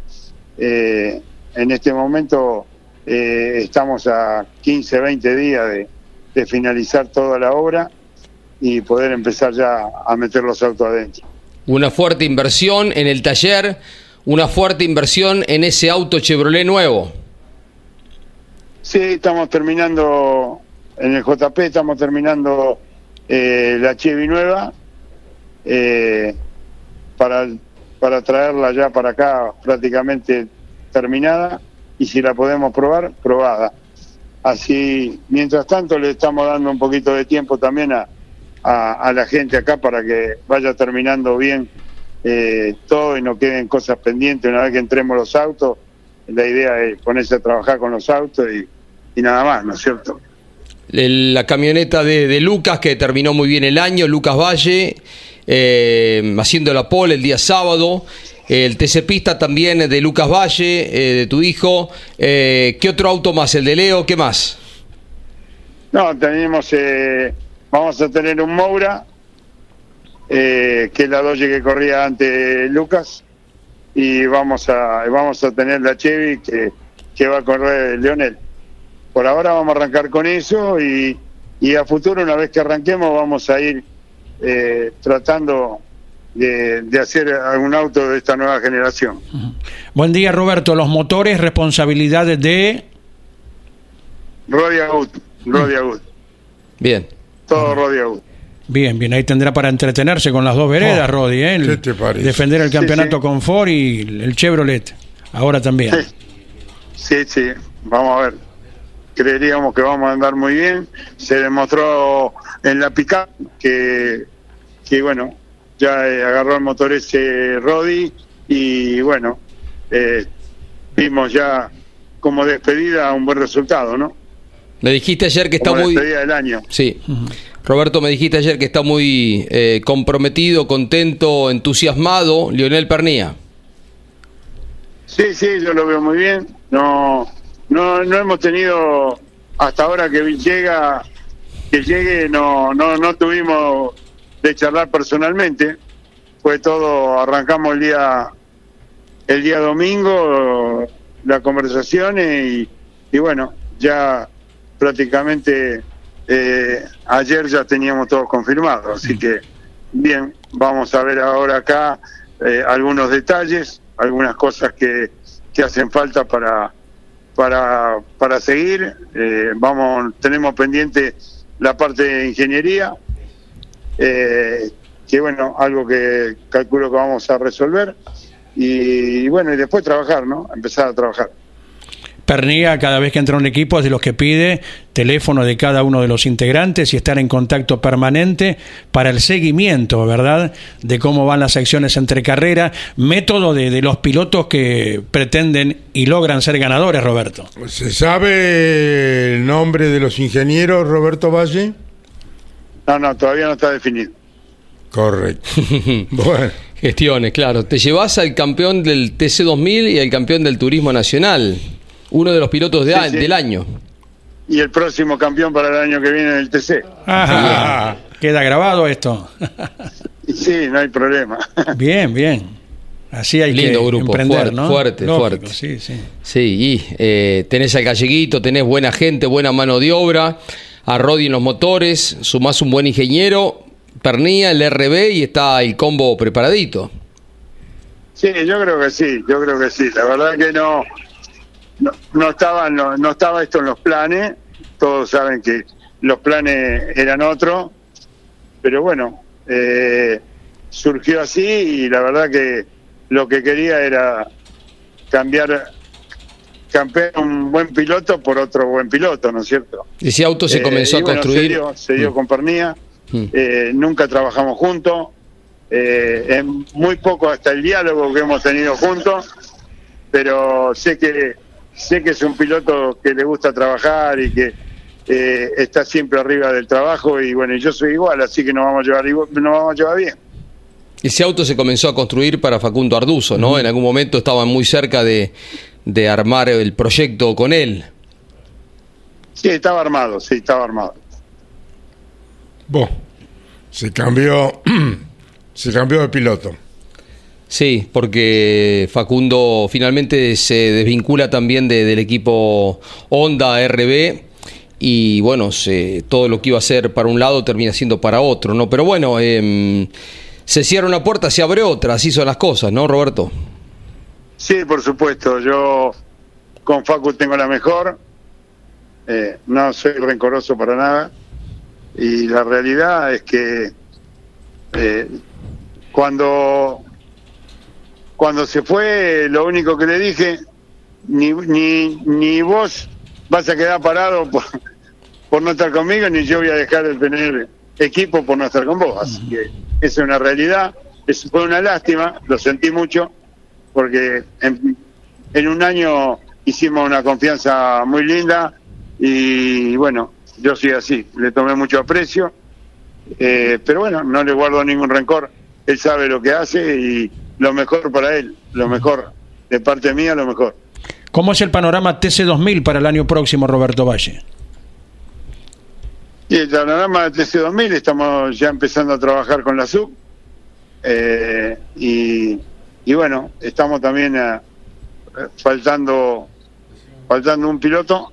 Eh, en este momento eh, estamos a 15, 20 días de, de finalizar toda la obra y poder empezar ya a meter los autos adentro. Una fuerte inversión en el taller, una fuerte inversión en ese auto Chevrolet nuevo. Sí, estamos terminando en el JP, estamos terminando eh, la Chevy nueva eh, para, para traerla ya para acá prácticamente terminada y si la podemos probar, probada. Así, mientras tanto, le estamos dando un poquito de tiempo también a, a, la gente acá para que vaya terminando bien eh, todo y no queden cosas pendientes una vez que entremos los autos. La idea es ponerse a trabajar con los autos y, y nada más, ¿no es cierto? La camioneta de, de Lucas, que terminó muy bien el año, Lucas Valle, eh, haciendo la pole el día sábado. El TC Pista también de Lucas Valle, eh, de tu hijo. Eh, ¿Qué otro auto más? ¿El de Leo? ¿Qué más? No, tenemos, eh, vamos a tener un Moura, eh, que es la Doge que corría antes Lucas, y vamos a vamos a tener la Chevy que, que va a correr Leonel. Por ahora vamos a arrancar con eso y, y a futuro, una vez que arranquemos, vamos a ir eh, tratando de, de hacer algún auto de esta nueva generación. Buen día, Roberto. Los motores, responsabilidades de. Rodi Agut, Rodi Agut, Bien. todo Rodi Agut. Bien, bien, ahí tendrá para entretenerse con las dos veredas, Oh, Rodi, ¿eh? El- ¿qué te parece? Defender el Sí, campeonato sí. con Ford y el Chevrolet. Ahora también. Sí, sí, vamos a ver. Creeríamos que vamos a andar muy bien. Se demostró en la pica que, que bueno, ya eh, agarró el motor ese Rodi y bueno, eh, vimos ya como despedida un buen resultado, ¿no? Me dijiste ayer que está Como muy... despedida del año. Sí. Roberto, me dijiste ayer que está muy eh, comprometido, contento, entusiasmado. Lionel Pernía. Sí, sí, yo lo veo muy bien. No, no, no hemos tenido hasta ahora que llega, que llegue, no, no, no tuvimos de charlar personalmente. Fue todo, arrancamos el día, el día domingo, la conversación y, y bueno, ya prácticamente eh, ayer ya teníamos todo confirmado, así que bien, vamos a ver ahora acá eh, algunos detalles, algunas cosas que, que hacen falta para para para seguir. Eh, vamos, tenemos pendiente la parte de ingeniería, eh, que bueno, algo que calculo que vamos a resolver y, bueno y después trabajar, ¿no? Empezar a trabajar. Pernía, cada vez que entra un equipo, es de los que pide teléfono de cada uno de los integrantes y estar en contacto permanente para el seguimiento, ¿verdad? De cómo van las acciones entre carreras, método de, de los pilotos que pretenden y logran ser ganadores, Roberto. ¿Se sabe el nombre de los ingenieros, Roberto Valle? No, no, todavía no está definido. Correcto. bueno, Gestiones, claro. Te llevas al campeón del TC2000 y al campeón del Turismo Nacional. Uno de los pilotos de Sí, a- sí. del año. Y el próximo campeón para el año que viene del TC. Ajá. Queda grabado esto. Sí, no hay problema. bien, bien. Así hay Lindo que grupo, emprender, fuerte, ¿no? fuerte, Lógico, fuerte. Sí, sí. Sí, y eh, tenés al galleguito, tenés buena gente, buena mano de obra, a Rodi en los motores, sumás un buen ingeniero, Pernía, el RB y está el combo preparadito. Sí, yo creo que sí, yo creo que sí. La verdad que no, no, no estaba, no, no estaba esto en los planes. Todos saben que los planes eran otros, pero bueno, eh, surgió así y la verdad que lo que quería era cambiar, cambiar un buen piloto por otro buen piloto, ¿no es cierto? Ese auto se Eh, comenzó y a construir. Se dio, se dio Mm. con Pernía. Mm. Eh, nunca trabajamos juntos. Eh, es muy poco hasta el diálogo que hemos tenido juntos. Pero sé que sé que es un piloto que le gusta trabajar y que eh, está siempre arriba del trabajo. Y bueno, yo soy igual, así que nos vamos a llevar, igual- nos vamos a llevar bien. Ese auto se comenzó a construir para Facundo Arduzo, ¿no? En algún momento estaban muy cerca de, de armar el proyecto con él. Sí, estaba armado, sí, estaba armado. Bo, se cambió, se cambió de piloto. Sí, porque Facundo finalmente se desvincula también de- del equipo Honda RB y bueno, se- todo lo que iba a ser para un lado termina siendo para otro, ¿no? Pero bueno, em, se cierra una puerta, se abre otra, así son las cosas, ¿no, Roberto? Sí, por supuesto. Yo con Facu tengo la mejor. Eh, no soy rencoroso para nada. Y la realidad es que eh, cuando cuando se fue, lo único que le dije, ni, ni, ni vos vas a quedar parado por, por no estar conmigo, ni yo voy a dejar de tener equipo por no estar con vos. Así que esa es una realidad. Es, fue una lástima, lo sentí mucho, porque en, en un año hicimos una confianza muy linda y bueno, yo soy así, le tomé mucho aprecio, eh, pero bueno, no le guardo ningún rencor, él sabe lo que hace y lo mejor para él, lo mejor, de parte mía lo mejor. ¿Cómo es el panorama TC2000 para el año próximo, Roberto Valle? Y el panorama de TC2000 estamos ya empezando a trabajar con la SUB eh, y, y bueno, estamos también eh, faltando faltando un piloto.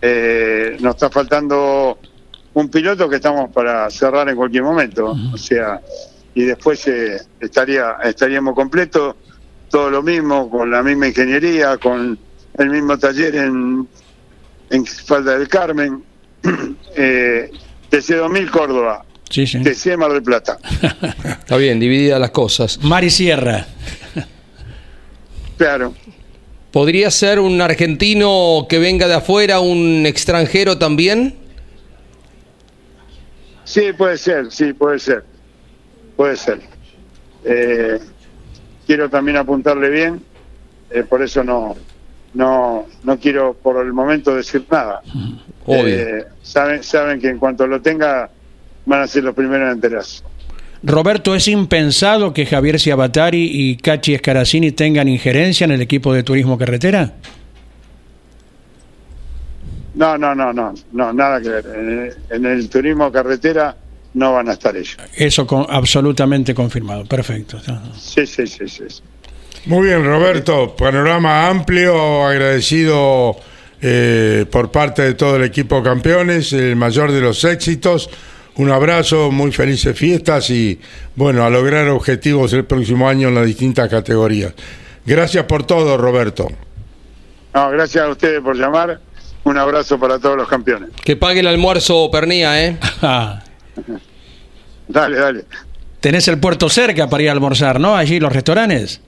Eh, nos está faltando un piloto que estamos para cerrar en cualquier momento, o sea, y después eh, estaría estaríamos completos, todo lo mismo, con la misma ingeniería, con el mismo taller en, en Falda del Carmen. Eh, TC2000 Córdoba, Sí, sí. TC Mar del Plata. Está bien, divididas las cosas. Mari Sierra. Claro. ¿Podría ser un argentino que venga de afuera, un extranjero también? Sí, puede ser, sí, puede ser. Puede ser. Eh, quiero también apuntarle bien, eh, por eso no, no, no quiero por el momento decir nada. Obvio. Eh, saben, saben que en cuanto lo tenga van a ser los primeros en enterarse. Roberto, ¿es impensado que Javier Ciabatari y Cachi Escaracini tengan injerencia en el equipo de turismo carretera? No, no, no, no, no, nada que ver. En, en el turismo carretera no van a estar ellos. Eso con- absolutamente confirmado. Perfecto. Sí, sí, sí, sí. sí. Muy bien, Roberto. Panorama amplio, agradecido eh, por parte de todo el equipo campeones, el mayor de los éxitos. Un abrazo, muy felices fiestas y, bueno, a lograr objetivos el próximo año en las distintas categorías. Gracias por todo, Roberto. No, gracias a ustedes por llamar. Un abrazo para todos los campeones. Que pague el almuerzo Pernía, ¿eh? Dale, dale. tenés el puerto cerca para ir a almorzar, ¿no? Allí los restaurantes.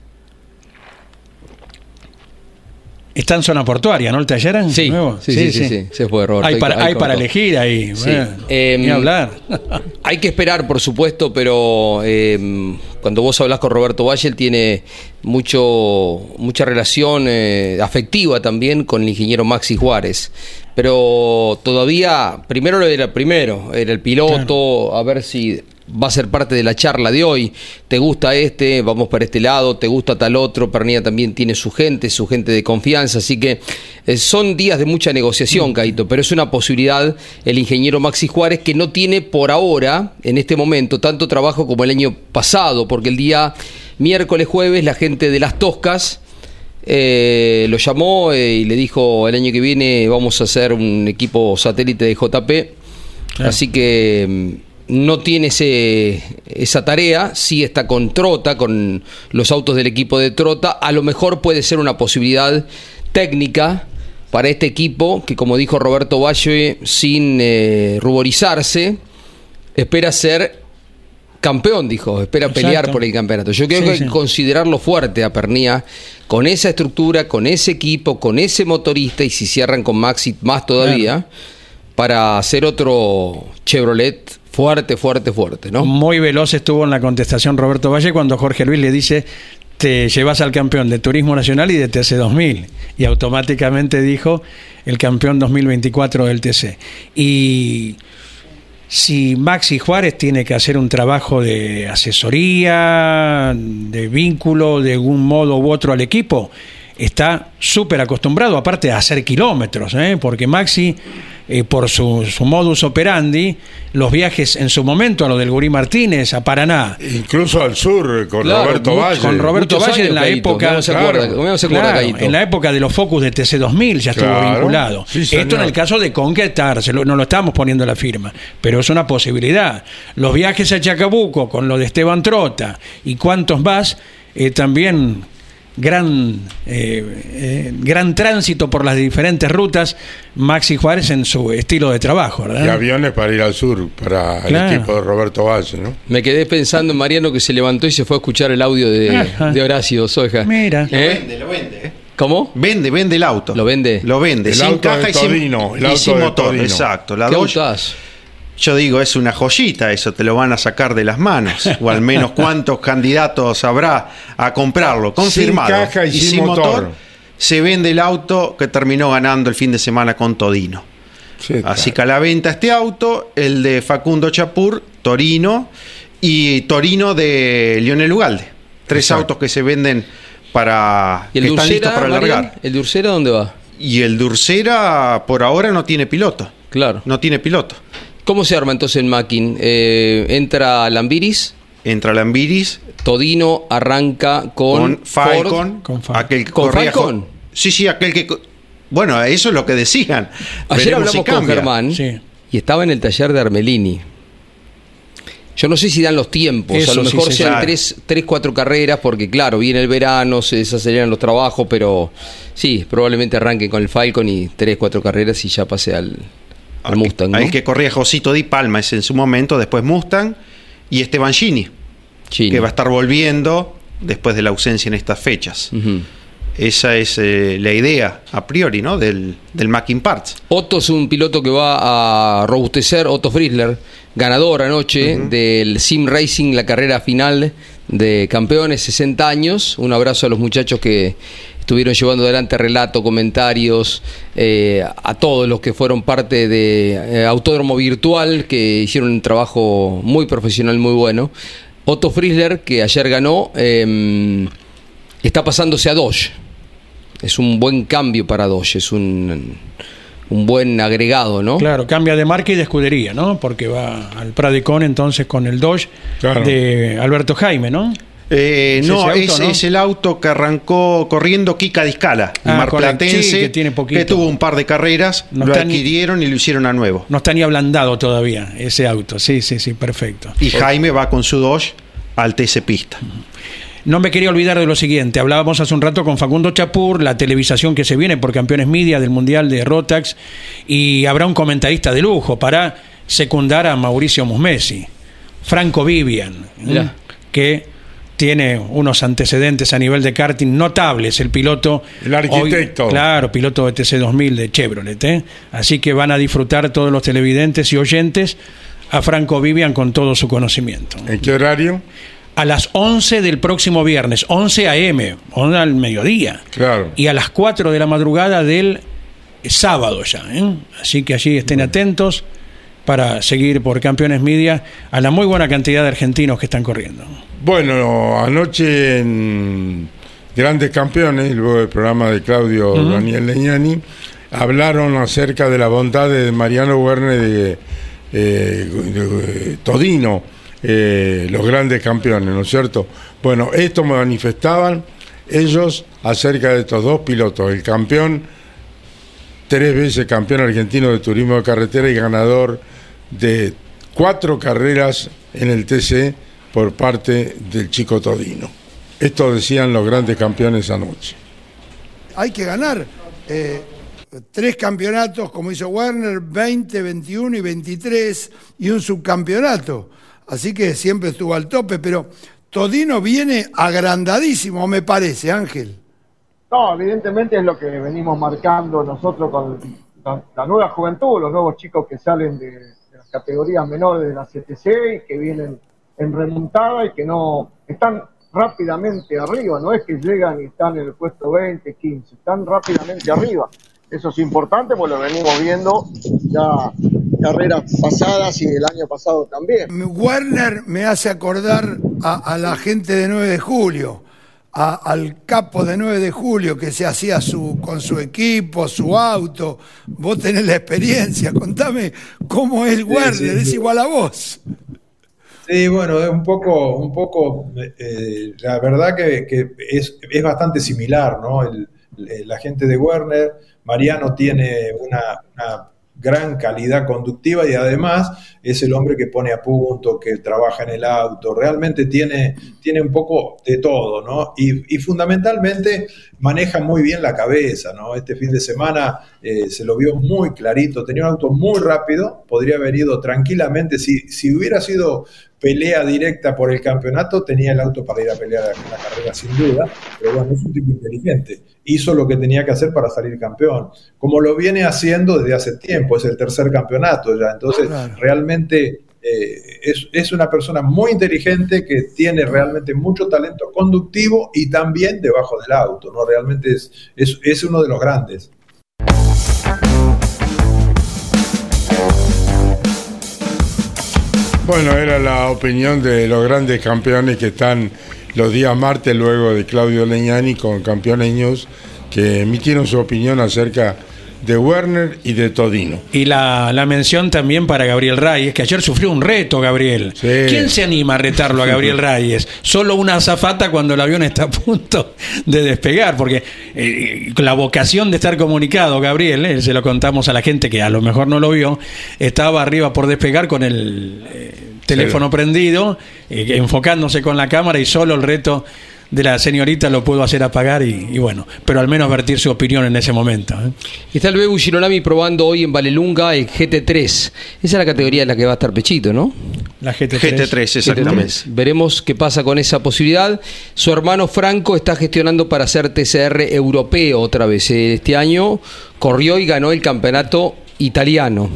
Está en zona portuaria, ¿no? El taller Sí, nuevo? sí, sí, sí, sí, se fue, Roberto. Hay para, hay para elegir ahí. Sí. bueno, Em, ni hablar. Hay que esperar, por supuesto, pero eh, cuando vos hablas con Roberto Valle, él tiene mucho, mucha relación eh, afectiva también con el ingeniero Maxi Juárez. Pero todavía, primero lo era primero, era el piloto, a ver si va a ser parte de la charla de hoy. ¿Te gusta este? Vamos para este lado, ¿te gusta tal otro? Pernilla también tiene su gente, su gente de confianza, así que eh, son días de mucha negociación, Caito, pero es una posibilidad el ingeniero Maxi Juárez que no tiene por ahora, en este momento, tanto trabajo como el año pasado, porque el día miércoles, jueves, la gente de las Toscas eh, lo llamó eh, y le dijo el año que viene vamos a hacer un equipo satélite de JP. Así que mm, no tiene ese, esa tarea, sí está con Trota, con los autos del equipo de Trota. A lo mejor puede ser una posibilidad técnica para este equipo que, como dijo Roberto Valle, sin eh, ruborizarse, espera ser campeón, dijo, espera Exacto. pelear por el campeonato. Yo creo Sí, que hay sí. que considerarlo fuerte a Pernía, con esa estructura, con ese equipo, con ese motorista, y si cierran con Maxi más todavía, para hacer otro Chevrolet fuerte, fuerte, fuerte, ¿no? Muy veloz estuvo en la contestación Roberto Valle cuando Jorge Luis le dice te llevas al campeón de Turismo Nacional y de TC 2000 y automáticamente dijo el campeón 2024 del TC. Y si Maxi Juárez tiene que hacer un trabajo de asesoría, de vínculo de algún modo u otro al equipo, está súper acostumbrado, aparte a hacer kilómetros, ¿eh? porque Maxi, eh, por su, su modus operandi, los viajes en su momento a lo del Gurí Martínez, a Paraná, Incluso al sur, con Claro, Roberto mucho- Valle. con Roberto Muchos Valle en la Caíto, época. claro, acuerda, Claro, en la época de los Focus de TC2000 ya estuvo Claro, vinculado. sí, Esto en el caso de concretar, se lo- no lo estamos poniendo la firma, pero es una posibilidad. Los viajes a Chacabuco con lo de Esteban Trota y cuantos más, eh, también gran, eh, eh, gran tránsito por las diferentes rutas, Maxi Juárez en su estilo de trabajo, Y ¿verdad? aviones para ir al sur, para Claro. el equipo de Roberto Valle, ¿no? Me quedé pensando en Mariano que se levantó y se fue a escuchar el audio de, de Horacio Soja. Mira. ¿Eh? Vende, lo vende. ¿eh? ¿Cómo? Vende, vende el auto. ¿Lo vende? Lo vende. El sin auto caja de y sin, el y auto sin de motor. Todino. Exacto. La ¿Qué? Yo digo, es una joyita eso, te lo van a sacar de las manos. o al menos cuántos candidatos habrá a comprarlo. Confirmado. Sin caja y sin motor. Se vende el auto que terminó ganando el fin de semana con Todino. Sí, Así claro. que a la venta este auto, el de Facundo Chapur, Torino y Torino de Lionel Ugalde. Tres Exacto. autos que se venden para ¿Y el que de están listos Ursera, para Marian? largar. ¿El de Ursera dónde va? Y el de Ursera por ahora no tiene piloto. Claro. No tiene piloto. ¿Cómo se arma entonces en Mackin? Eh, entra Lambiris, Entra Lambiris Todino arranca con, con, Falcon, Ford. Con Falcon. aquel que ¿Con corría Falcon? Sí, sí, aquel que bueno, eso es lo que decían. Ayer Veremos si hablamos con. Germán Sí. y estaba en el taller de Armelini. Yo no sé si dan los tiempos, Eso a lo sí mejor se sean tres, tres, cuatro carreras, porque claro, viene el verano, se desaceleran los trabajos, pero sí, probablemente arranquen con el Falcon y tres, cuatro carreras y ya pase al, al Mustang. ¿no? El que corría Josito Di Palma es en su momento, después Mustang y Esteban Gini, que va a estar volviendo después de la ausencia en estas fechas. Esa es eh, la idea a priori, ¿no? Del, del Mackin Parts. Otto es un piloto que va a robustecer, Otto Friesler, ganador anoche del Sim Racing, la carrera final de campeones, 60 años. Un abrazo a los muchachos que estuvieron llevando adelante relato, comentarios, eh, a todos los que fueron parte de eh, Autódromo Virtual, que hicieron un trabajo muy profesional, muy bueno. Otto Friesler, que ayer ganó, eh, está pasándose a Dodge. Es un buen cambio para Dodge, es un, un buen agregado, ¿no? Claro, cambia de marca y de escudería, ¿no? Porque va al Pradecon entonces con el Dodge Claro. de Alberto Jaime, ¿no? Eh, ¿Es no, ese auto, es, no? es el auto que arrancó corriendo Kika Discala, Ah, marplatense, sí, que tiene poquito. tuvo un par de carreras, No lo ni- adquirieron y lo hicieron a nuevo. No está ni ablandado todavía ese auto. Sí, sí, sí, perfecto. Y Jaime va con su Dodge al TC Pista. No me quería olvidar de lo siguiente. Hablábamos hace un rato con Facundo Chapur, la televisación que se viene por Campeones Media del Mundial de Rotax, y habrá un comentarista de lujo para secundar a Mauricio Musmesi, Franco Vivian, ¿eh? Que tiene unos antecedentes a nivel de karting notables, el piloto... El arquitecto. hoy- claro, piloto de TC2000 de Chevrolet. ¿eh? Así que van a disfrutar todos los televidentes y oyentes a Franco Vivian con todo su conocimiento ¿En qué horario? a las 11 del próximo viernes, 11 a.m., 11 al mediodía. Claro. Y a las 4 de la madrugada del sábado ya. ¿eh? Así que allí estén atentos para seguir por Campeones Media a la muy buena cantidad de argentinos que están corriendo. Bueno, anoche en Grandes Campeones, luego del programa de Claudio Daniel Leñani, hablaron acerca de la bondad de Mariano Werner de, eh, de Todino, eh, los grandes campeones, ¿no es cierto? Bueno, esto me manifestaban ellos acerca de estos dos pilotos, el campeón, tres veces campeón argentino de turismo de carretera y ganador de cuatro carreras en el TC por parte del chico Todino. Esto decían los grandes campeones anoche. hay que ganar eh, tres campeonatos como hizo Werner, 20, 21 y 23 y un subcampeonato. Así que siempre estuvo al tope, pero Todino viene agrandadísimo, me parece, Ángel. No, evidentemente es lo que venimos marcando nosotros con la, nueva juventud, los nuevos chicos que salen de, las categorías menores de la CTC y que vienen en remontada y que no están rápidamente arriba, no es que llegan y están en el puesto 20, 15, están rápidamente arriba. Eso es importante, pues lo venimos viendo ya carreras pasadas y el año pasado también. Werner me hace acordar a, a la gente de 9 de julio, a- al capo de 9 de julio que se hacía su, con su equipo, su auto. Vos tenés la experiencia, contame cómo es Werner, sí, es sí. igual a vos. Sí, bueno, es un poco, un poco, eh, la verdad que, que es, es bastante similar, ¿no? El- el- la gente de Werner, Mariano tiene una, una gran calidad conductiva y además es el hombre que pone a punto, que trabaja en el auto, realmente tiene, tiene un poco de todo, ¿no? Y, fundamentalmente maneja muy bien la cabeza, ¿no? Este fin de semana eh, se lo vio muy clarito, tenía un auto muy rápido, podría haber ido tranquilamente, si, si hubiera sido pelea directa por el campeonato, tenía el auto para ir a pelear la carrera sin duda, pero bueno, es un tipo inteligente, hizo lo que tenía que hacer para salir campeón, como lo viene haciendo desde hace tiempo, es el tercer campeonato ya, entonces Claro. realmente eh, es, es una persona muy inteligente que tiene realmente mucho talento conductivo y también debajo del auto, ¿no? Realmente es, es, es uno de los grandes. Bueno, era la opinión de los grandes campeones que están los días martes luego de Claudio Leñani con Campeones News, que emitieron su opinión acerca de Werner y de Todino. Y la, la mención también para Gabriel Reyes, que ayer sufrió un reto, Gabriel. Sí. ¿Quién se anima a retarlo a Gabriel Reyes? Solo una azafata cuando el avión está a punto de despegar, porque eh, la vocación de estar comunicado, Gabriel, eh, se lo contamos a la gente que a lo mejor no lo vio, estaba arriba por despegar con el eh, teléfono prendido, eh, enfocándose con la cámara y solo el reto de la señorita lo pudo hacer apagar y, y bueno, pero al menos vertir su opinión en ese momento. ¿eh? Está el Bebu Girolami probando hoy en Valelunga el GT3. Esa es la categoría en la que va a estar Pechito, ¿no? La GT3. GT3, exactamente. GT3. Veremos qué pasa con esa posibilidad. Su hermano Franco está gestionando para hacer TCR europeo otra vez. Este año corrió y ganó el campeonato italiano.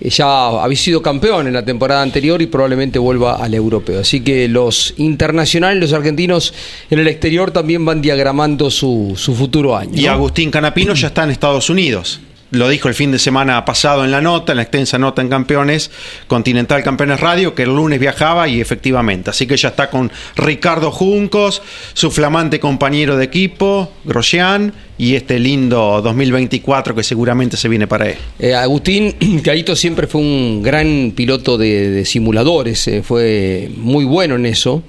Eh, Ya había sido campeón en la temporada anterior y probablemente vuelva al europeo. Así que los internacionales, los argentinos en el exterior también van diagramando su, su futuro año. Y. Agustín Canapino ya está en Estados Unidos. Lo dijo el fin de semana pasado en la nota, en la extensa nota en Campeones, Continental Campeones Radio, que el lunes viajaba y efectivamente. Así que ya está con Ricardo Juncos, su flamante compañero de equipo, Grosjean, y este lindo 2024 que seguramente se viene para él. Eh, Agustín Carito siempre fue un gran piloto de, simuladores, eh, fue muy bueno en eso.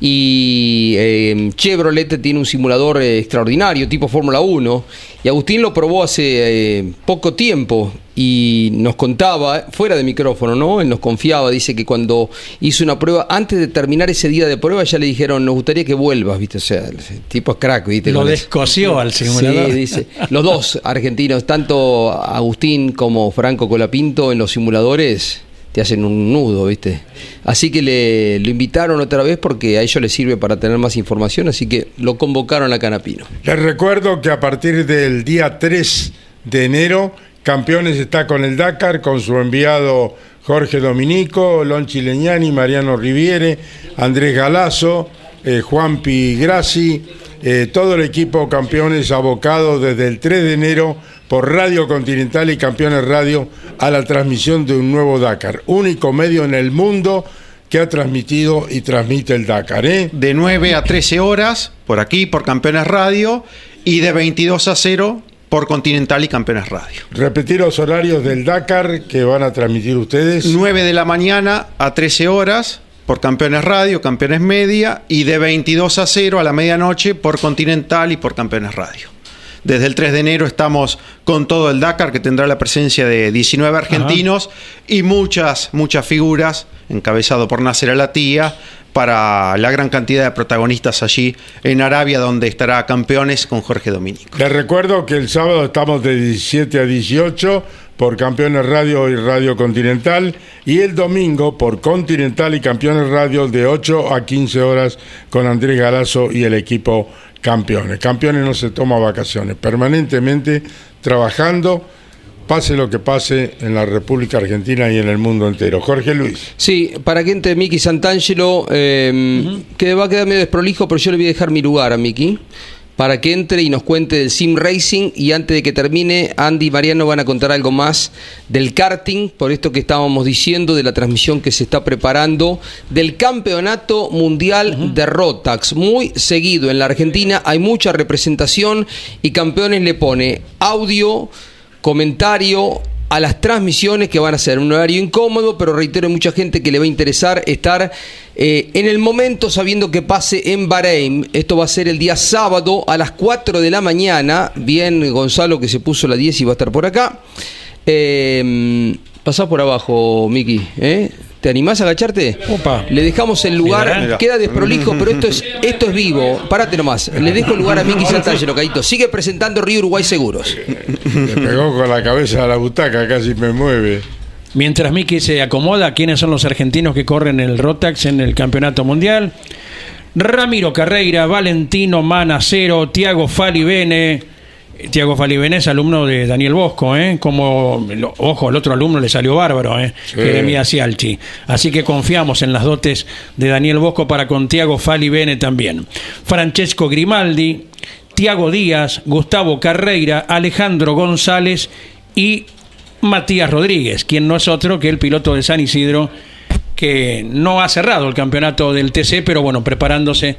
Y eh, Chevrolet tiene un simulador eh, extraordinario, tipo Fórmula 1. Y Agustín lo probó hace eh, poco tiempo y nos contaba, fuera de micrófono, ¿no? Él nos confiaba, dice que cuando hizo una prueba, antes de terminar ese día de prueba, ya le dijeron, nos gustaría que vuelvas, ¿viste? O sea, el tipo es crack, ¿viste? Lo descoció al simulador. Sí, dice. Los dos argentinos, tanto Agustín como Franco Colapinto en los simuladores te hacen un nudo, ¿viste? Así que le, lo invitaron otra vez porque a ellos les sirve para tener más información, así que lo convocaron a Canapino. Les recuerdo que a partir del día 3 de enero, Campeones está con el Dakar, con su enviado Jorge Dominico, Lonchi Leñani, Mariano Riviere, Andrés Galazo, eh, Juan Grassi, eh, todo el equipo Campeones abocado desde el 3 de enero por Radio Continental y Campeones Radio a la transmisión de un nuevo Dakar, único medio en el mundo que ha transmitido y transmite el Dakar. ¿eh? De 9 a 13 horas, por aquí, por Campeones Radio, y de 22 a 0 por Continental y Campeones Radio. Repetir los horarios del Dakar que van a transmitir ustedes. 9 de la mañana a 13 horas por Campeones Radio, Campeones Media, y de 22 a 0 a la medianoche por Continental y por Campeones Radio. Desde el 3 de enero estamos con todo el Dakar, que tendrá la presencia de 19 argentinos y muchas, muchas figuras, encabezado por Nasser Alatía, para la gran cantidad de protagonistas allí en Arabia, donde estará campeones con Jorge Dominico. Les recuerdo que el sábado estamos de 17 a 18 por Campeones Radio y Radio Continental y el domingo por Continental y Campeones Radio de 8 a 15 horas con Andrés Galazo y el equipo Campeones. Campeones no se toma vacaciones, permanentemente trabajando, pase lo que pase en la República Argentina y en el mundo entero. Jorge Luis. Sí, para que entre Miki Santangelo, eh, que va a quedar medio desprolijo, pero yo le voy a dejar mi lugar a Miki. Para que entre y nos cuente del Sim Racing. Y antes de que termine, Andy y Mariano van a contar algo más del karting, por esto que estábamos diciendo, de la transmisión que se está preparando del Campeonato Mundial de Rotax. Muy seguido en la Argentina, hay mucha representación y Campeones le pone audio, comentario a las transmisiones que van a ser un horario incómodo, pero reitero, mucha gente que le va a interesar estar eh, en el momento sabiendo que pase en Bahrein. Esto va a ser el día sábado a las 4 de la mañana. Bien, Gonzalo que se puso la 10 y va a estar por acá. Eh, pasá por abajo, Miki. ¿eh? ¿Te animás a agacharte? Opa. Le dejamos el lugar, Mirá. queda desprolijo, pero esto es, esto es vivo. Párate nomás. Le dejo el lugar a Miki Santangelo, Caíto. Sigue presentando Río Uruguay Seguros. Me pegó con la cabeza a la butaca, casi me mueve. Mientras Miki se acomoda, ¿quiénes son los argentinos que corren el Rotax en el Campeonato Mundial? Ramiro Carreira, Valentino Manacero, Tiago Falibene. Tiago Falibene es alumno de Daniel Bosco, ¿eh? Como, ojo, el otro alumno le salió bárbaro, ¿eh? Jeremías Cialchi. Así que confiamos en las dotes de Daniel Bosco para con Tiago Falibene también. Francesco Grimaldi, Tiago Díaz, Gustavo Carreira, Alejandro González y Matías Rodríguez, quien no es otro que el piloto de San Isidro, que no ha cerrado el campeonato del TC, pero bueno, preparándose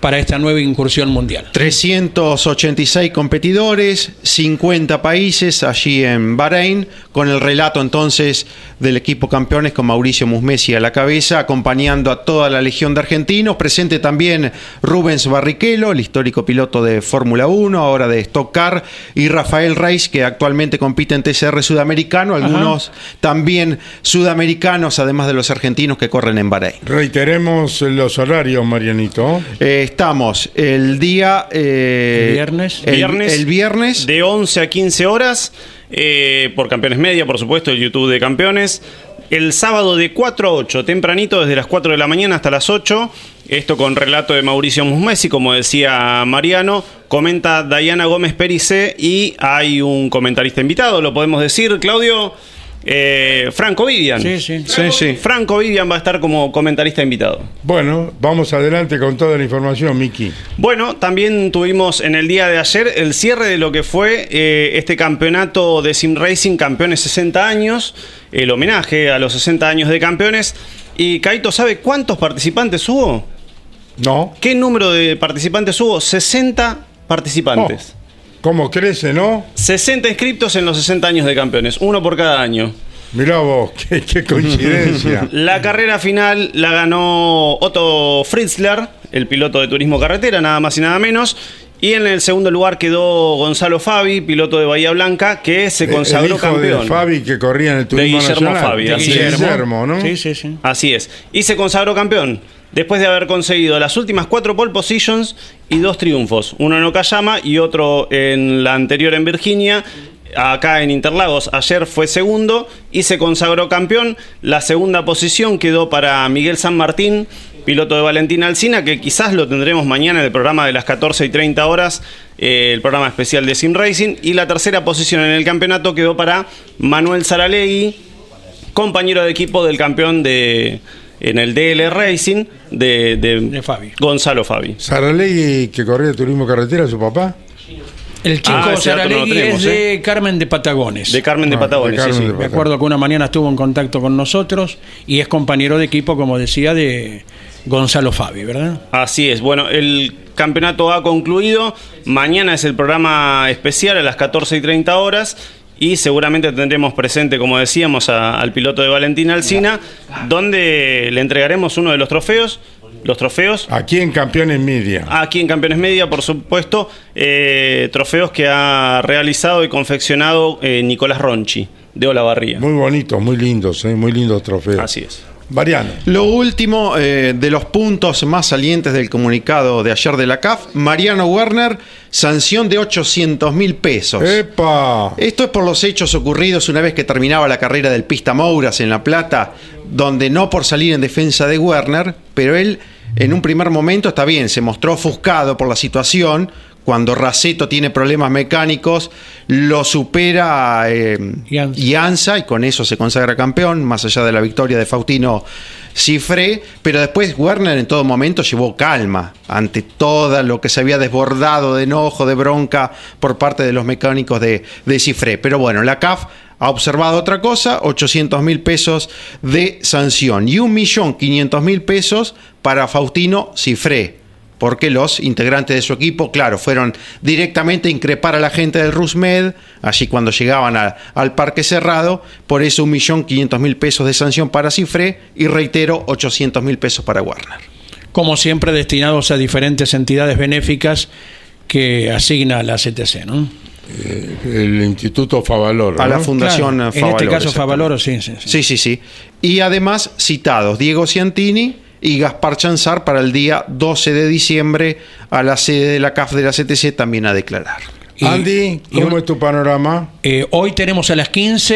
para esta nueva incursión mundial. 386 competidores, 50 países allí en Bahrein, con el relato entonces del equipo campeones con Mauricio Musmesi a la cabeza, acompañando a toda la legión de argentinos. Presente también Rubens Barrichello, el histórico piloto de Fórmula 1, ahora de Stock Car, y Rafael Reis, que actualmente compite en TCR sudamericano, algunos también sudamericanos, además de los argentinos que corren en Bahrein. Reiteremos los horarios, Marianito. Eh, estamos el día... eh, Viernes. El, Viernes. el viernes. De 11 a 15 horas, eh, por Campeones Media, por supuesto, el YouTube de Campeones. El sábado de 4 a 8, tempranito, desde las 4 de la mañana hasta las 8. Esto con relato de Mauricio Musmesi, como decía Mariano. Comenta Diana Gómez Pericé y hay un comentarista invitado, lo podemos decir, Claudio. Eh, Franco Vivian. Sí, sí. Sí, sí. Franco Vivian va a estar como comentarista invitado. Bueno, vamos adelante con toda la información, Miki. Bueno, también tuvimos en el día de ayer el cierre de lo que fue eh, este campeonato de Sim Racing Campeones 60 años, el homenaje a los 60 años de campeones. Y Caito, ¿sabe cuántos participantes hubo? No. ¿Qué número de participantes hubo? 60 participantes. ¿Cómo crece, no? 60 inscriptos en los 60 años de campeones, uno por cada año. Mirá vos, qué, qué coincidencia. La carrera final la ganó Otto Fritzler, el piloto de turismo carretera, nada más y nada menos. Y en el segundo lugar quedó Gonzalo Fabi, piloto de Bahía Blanca, que se El consagró hijo campeón. de Fabi que corría en el De turismo Guillermo nacional. Fabi, De así es. Guillermo, ¿no? Sí, sí, sí. Así es. Y se consagró campeón. Después de haber conseguido las últimas cuatro pole positions y dos triunfos. Uno en Okayama y otro en la anterior en Virginia. Acá en Interlagos ayer fue segundo y se consagró campeón. La segunda posición quedó para Miguel San Martín, piloto de Valentina Alcina, que quizás lo tendremos mañana en el programa de las 14 y 30 horas, eh, el programa especial de Sim Racing. Y la tercera posición en el campeonato quedó para Manuel Saralegui, compañero de equipo del campeón de en el DL Racing de, de De Fabi. Gonzalo Fabi. Saralegui que corría turismo carretera, su papá. El chico Ah, no Saralegui tenemos, es de Carmen de Patagones. De Carmen de Ah, Patagones, de sí, Carmen sí. de Me acuerdo que una mañana estuvo en contacto con nosotros y es compañero de equipo, como decía, de Gonzalo Fabi, ¿verdad? Así es. Bueno, el campeonato ha concluido. Mañana es el programa especial a las 14 y 30 horas. Y seguramente tendremos presente, como decíamos, a- al piloto de Valentina Alcina, donde le entregaremos uno de los trofeos. Los trofeos Aquí en Campeones Media. Aquí en Campeones Media, por supuesto, eh, trofeos que ha realizado y confeccionado eh, Nicolás Ronchi, de Olavarría. Muy bonitos, muy lindos, ¿eh? muy lindos trofeos. Así es. Mariano. Lo último eh, de los puntos más salientes del comunicado de ayer de la CAF, Mariano Werner, sanción de 800 mil pesos. ¡Epa! Esto es por los hechos ocurridos una vez que terminaba la carrera del Pista Mouras en La Plata, donde no por salir en defensa de Werner, pero él en un primer momento está bien, se mostró ofuscado por la situación. Cuando Raceto tiene problemas mecánicos, lo supera eh, Ianza. Ianza y con eso se consagra campeón, más allá de la victoria de Faustino Cifré. Pero después Werner en todo momento llevó calma ante todo lo que se había desbordado de enojo, de bronca por parte de los mecánicos de, de Cifré. Pero bueno, la CAF ha observado otra cosa, 800 mil pesos de sanción y 1.500.000 pesos para Faustino Cifré porque los integrantes de su equipo, claro, fueron directamente a increpar a la gente del Rusmed, allí cuando llegaban a- al parque cerrado, por eso 1.500.000 pesos de sanción para Cifré y reitero, 800.000 pesos para Warner. Como siempre, destinados a diferentes entidades benéficas que asigna la CTC, ¿no? El Instituto Favaloro. A la ¿no? Fundación Claro, Favaloro. En este caso. Favaloro, sí, sí, sí. Sí, sí, sí. Y además citados Diego Ciantini y Gaspar Chanzar para el día 12 de diciembre a la sede de la CAF de la CTC también a declarar. Y- Andy, ¿cómo un- es tu panorama? Eh, hoy tenemos a las 15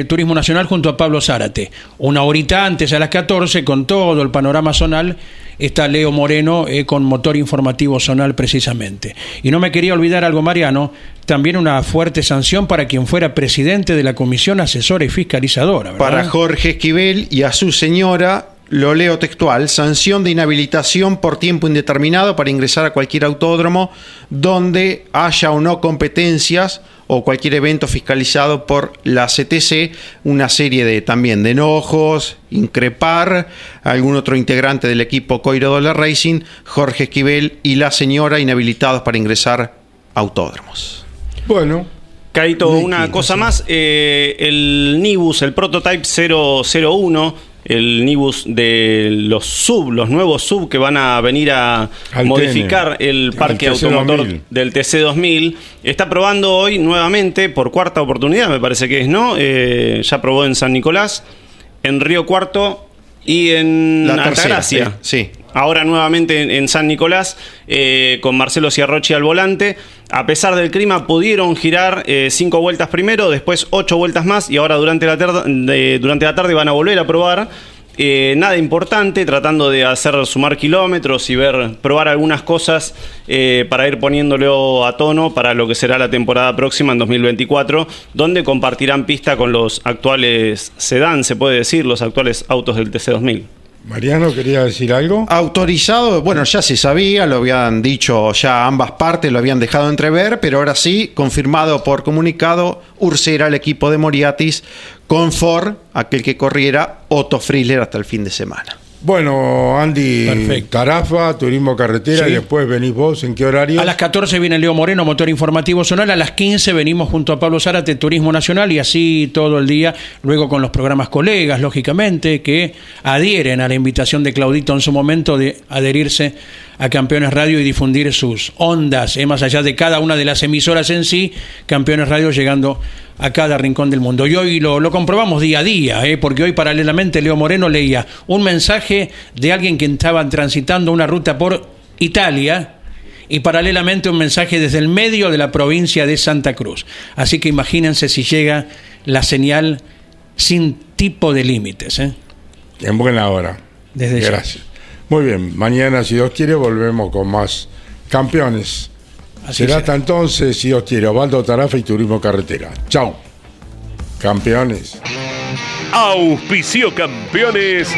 eh, Turismo Nacional junto a Pablo Zárate. Una horita antes, a las 14, con todo el panorama zonal, está Leo Moreno eh, con motor informativo zonal precisamente. Y no me quería olvidar algo, Mariano, también una fuerte sanción para quien fuera presidente de la Comisión Asesora y Fiscalizadora. ¿verdad? Para Jorge Esquivel y a su señora, lo leo textual, sanción de inhabilitación por tiempo indeterminado para ingresar a cualquier autódromo donde haya o no competencias o cualquier evento fiscalizado por la CTC, una serie de también de enojos, increpar, algún otro integrante del equipo Coiro Dollar Racing, Jorge Esquivel y la señora inhabilitados para ingresar a autódromos. Bueno, Caito, una cosa más. eh, el Nibus, el Prototype 001, el Nibus de los sub, los nuevos sub que van a venir a Al modificar TN, el parque automotor 2000. del TC2000, está probando hoy nuevamente, por cuarta oportunidad, me parece que es, ¿no? Eh, ya probó en San Nicolás, en Río Cuarto y en La tercera, Altagracia. sí, sí. Ahora nuevamente en, en San Nicolás, eh, con Marcelo Ciarrochi al volante. A pesar del clima, pudieron girar eh, cinco vueltas primero, después ocho vueltas más, y ahora durante la, tarde, de- durante la tarde van a volver a probar. Eh, nada importante, tratando de hacer sumar kilómetros y ver, probar algunas cosas eh, para ir poniéndolo a tono para lo que será la temporada próxima en 2024, donde compartirán pista con los actuales sedán, se puede decir, los actuales autos del TC2000. Mariano, ¿quería decir algo? Autorizado, bueno, ya se sabía, lo habían dicho ya ambas partes, lo habían dejado entrever, pero ahora sí, confirmado por comunicado, Ursera, el equipo de Moriatis, con Ford, aquel que corriera, Otto Frizzler hasta el fin de semana. Bueno, Andy, Perfecto. Tarafa, turismo carretera, Sí. y después venís vos, ¿en qué horario? A las 14 viene Leo Moreno, motor informativo zonal. A las 15 venimos junto a Pablo Zárate, Turismo Nacional, y así todo el día. Luego con los programas colegas, lógicamente, que adhieren a la invitación de Claudito en su momento de adherirse a Campeones Radio y difundir sus ondas, eh, más allá de cada una de las emisoras en sí, Campeones Radio llegando a cada rincón del mundo. Y hoy lo, lo comprobamos día a día, eh, porque hoy paralelamente Leo Moreno leía un mensaje de alguien que estaba transitando una ruta por Italia, y paralelamente un mensaje desde el medio de la provincia de Santa Cruz. Así que imagínense si llega la señal sin tipo de límites. ¿eh? En buena hora. Desde ya. Muy bien, mañana, si Dios quiere, volvemos con más campeones. Así será será. hasta entonces, si Dios quiere, Osvaldo Tarafa y Turismo Carretera. Chao. Campeones. Auspicio campeones.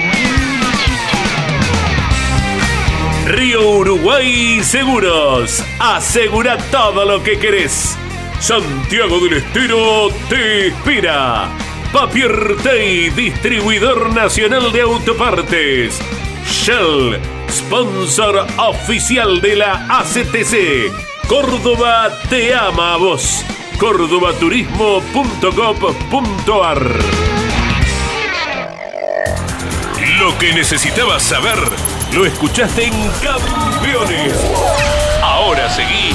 Río Uruguay Seguros. Asegura todo lo que querés. Santiago del Estero te espera. Papier Tay, distribuidor nacional de autopartes. Shell, sponsor oficial de la ACTC. Córdoba te ama a vos. cordobaturismo.gov.ar Lo que necesitabas saber lo escuchaste en Campeones. Ahora seguí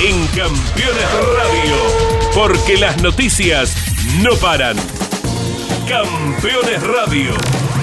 en Campeones Radio, porque las noticias no paran. Campeones Radio,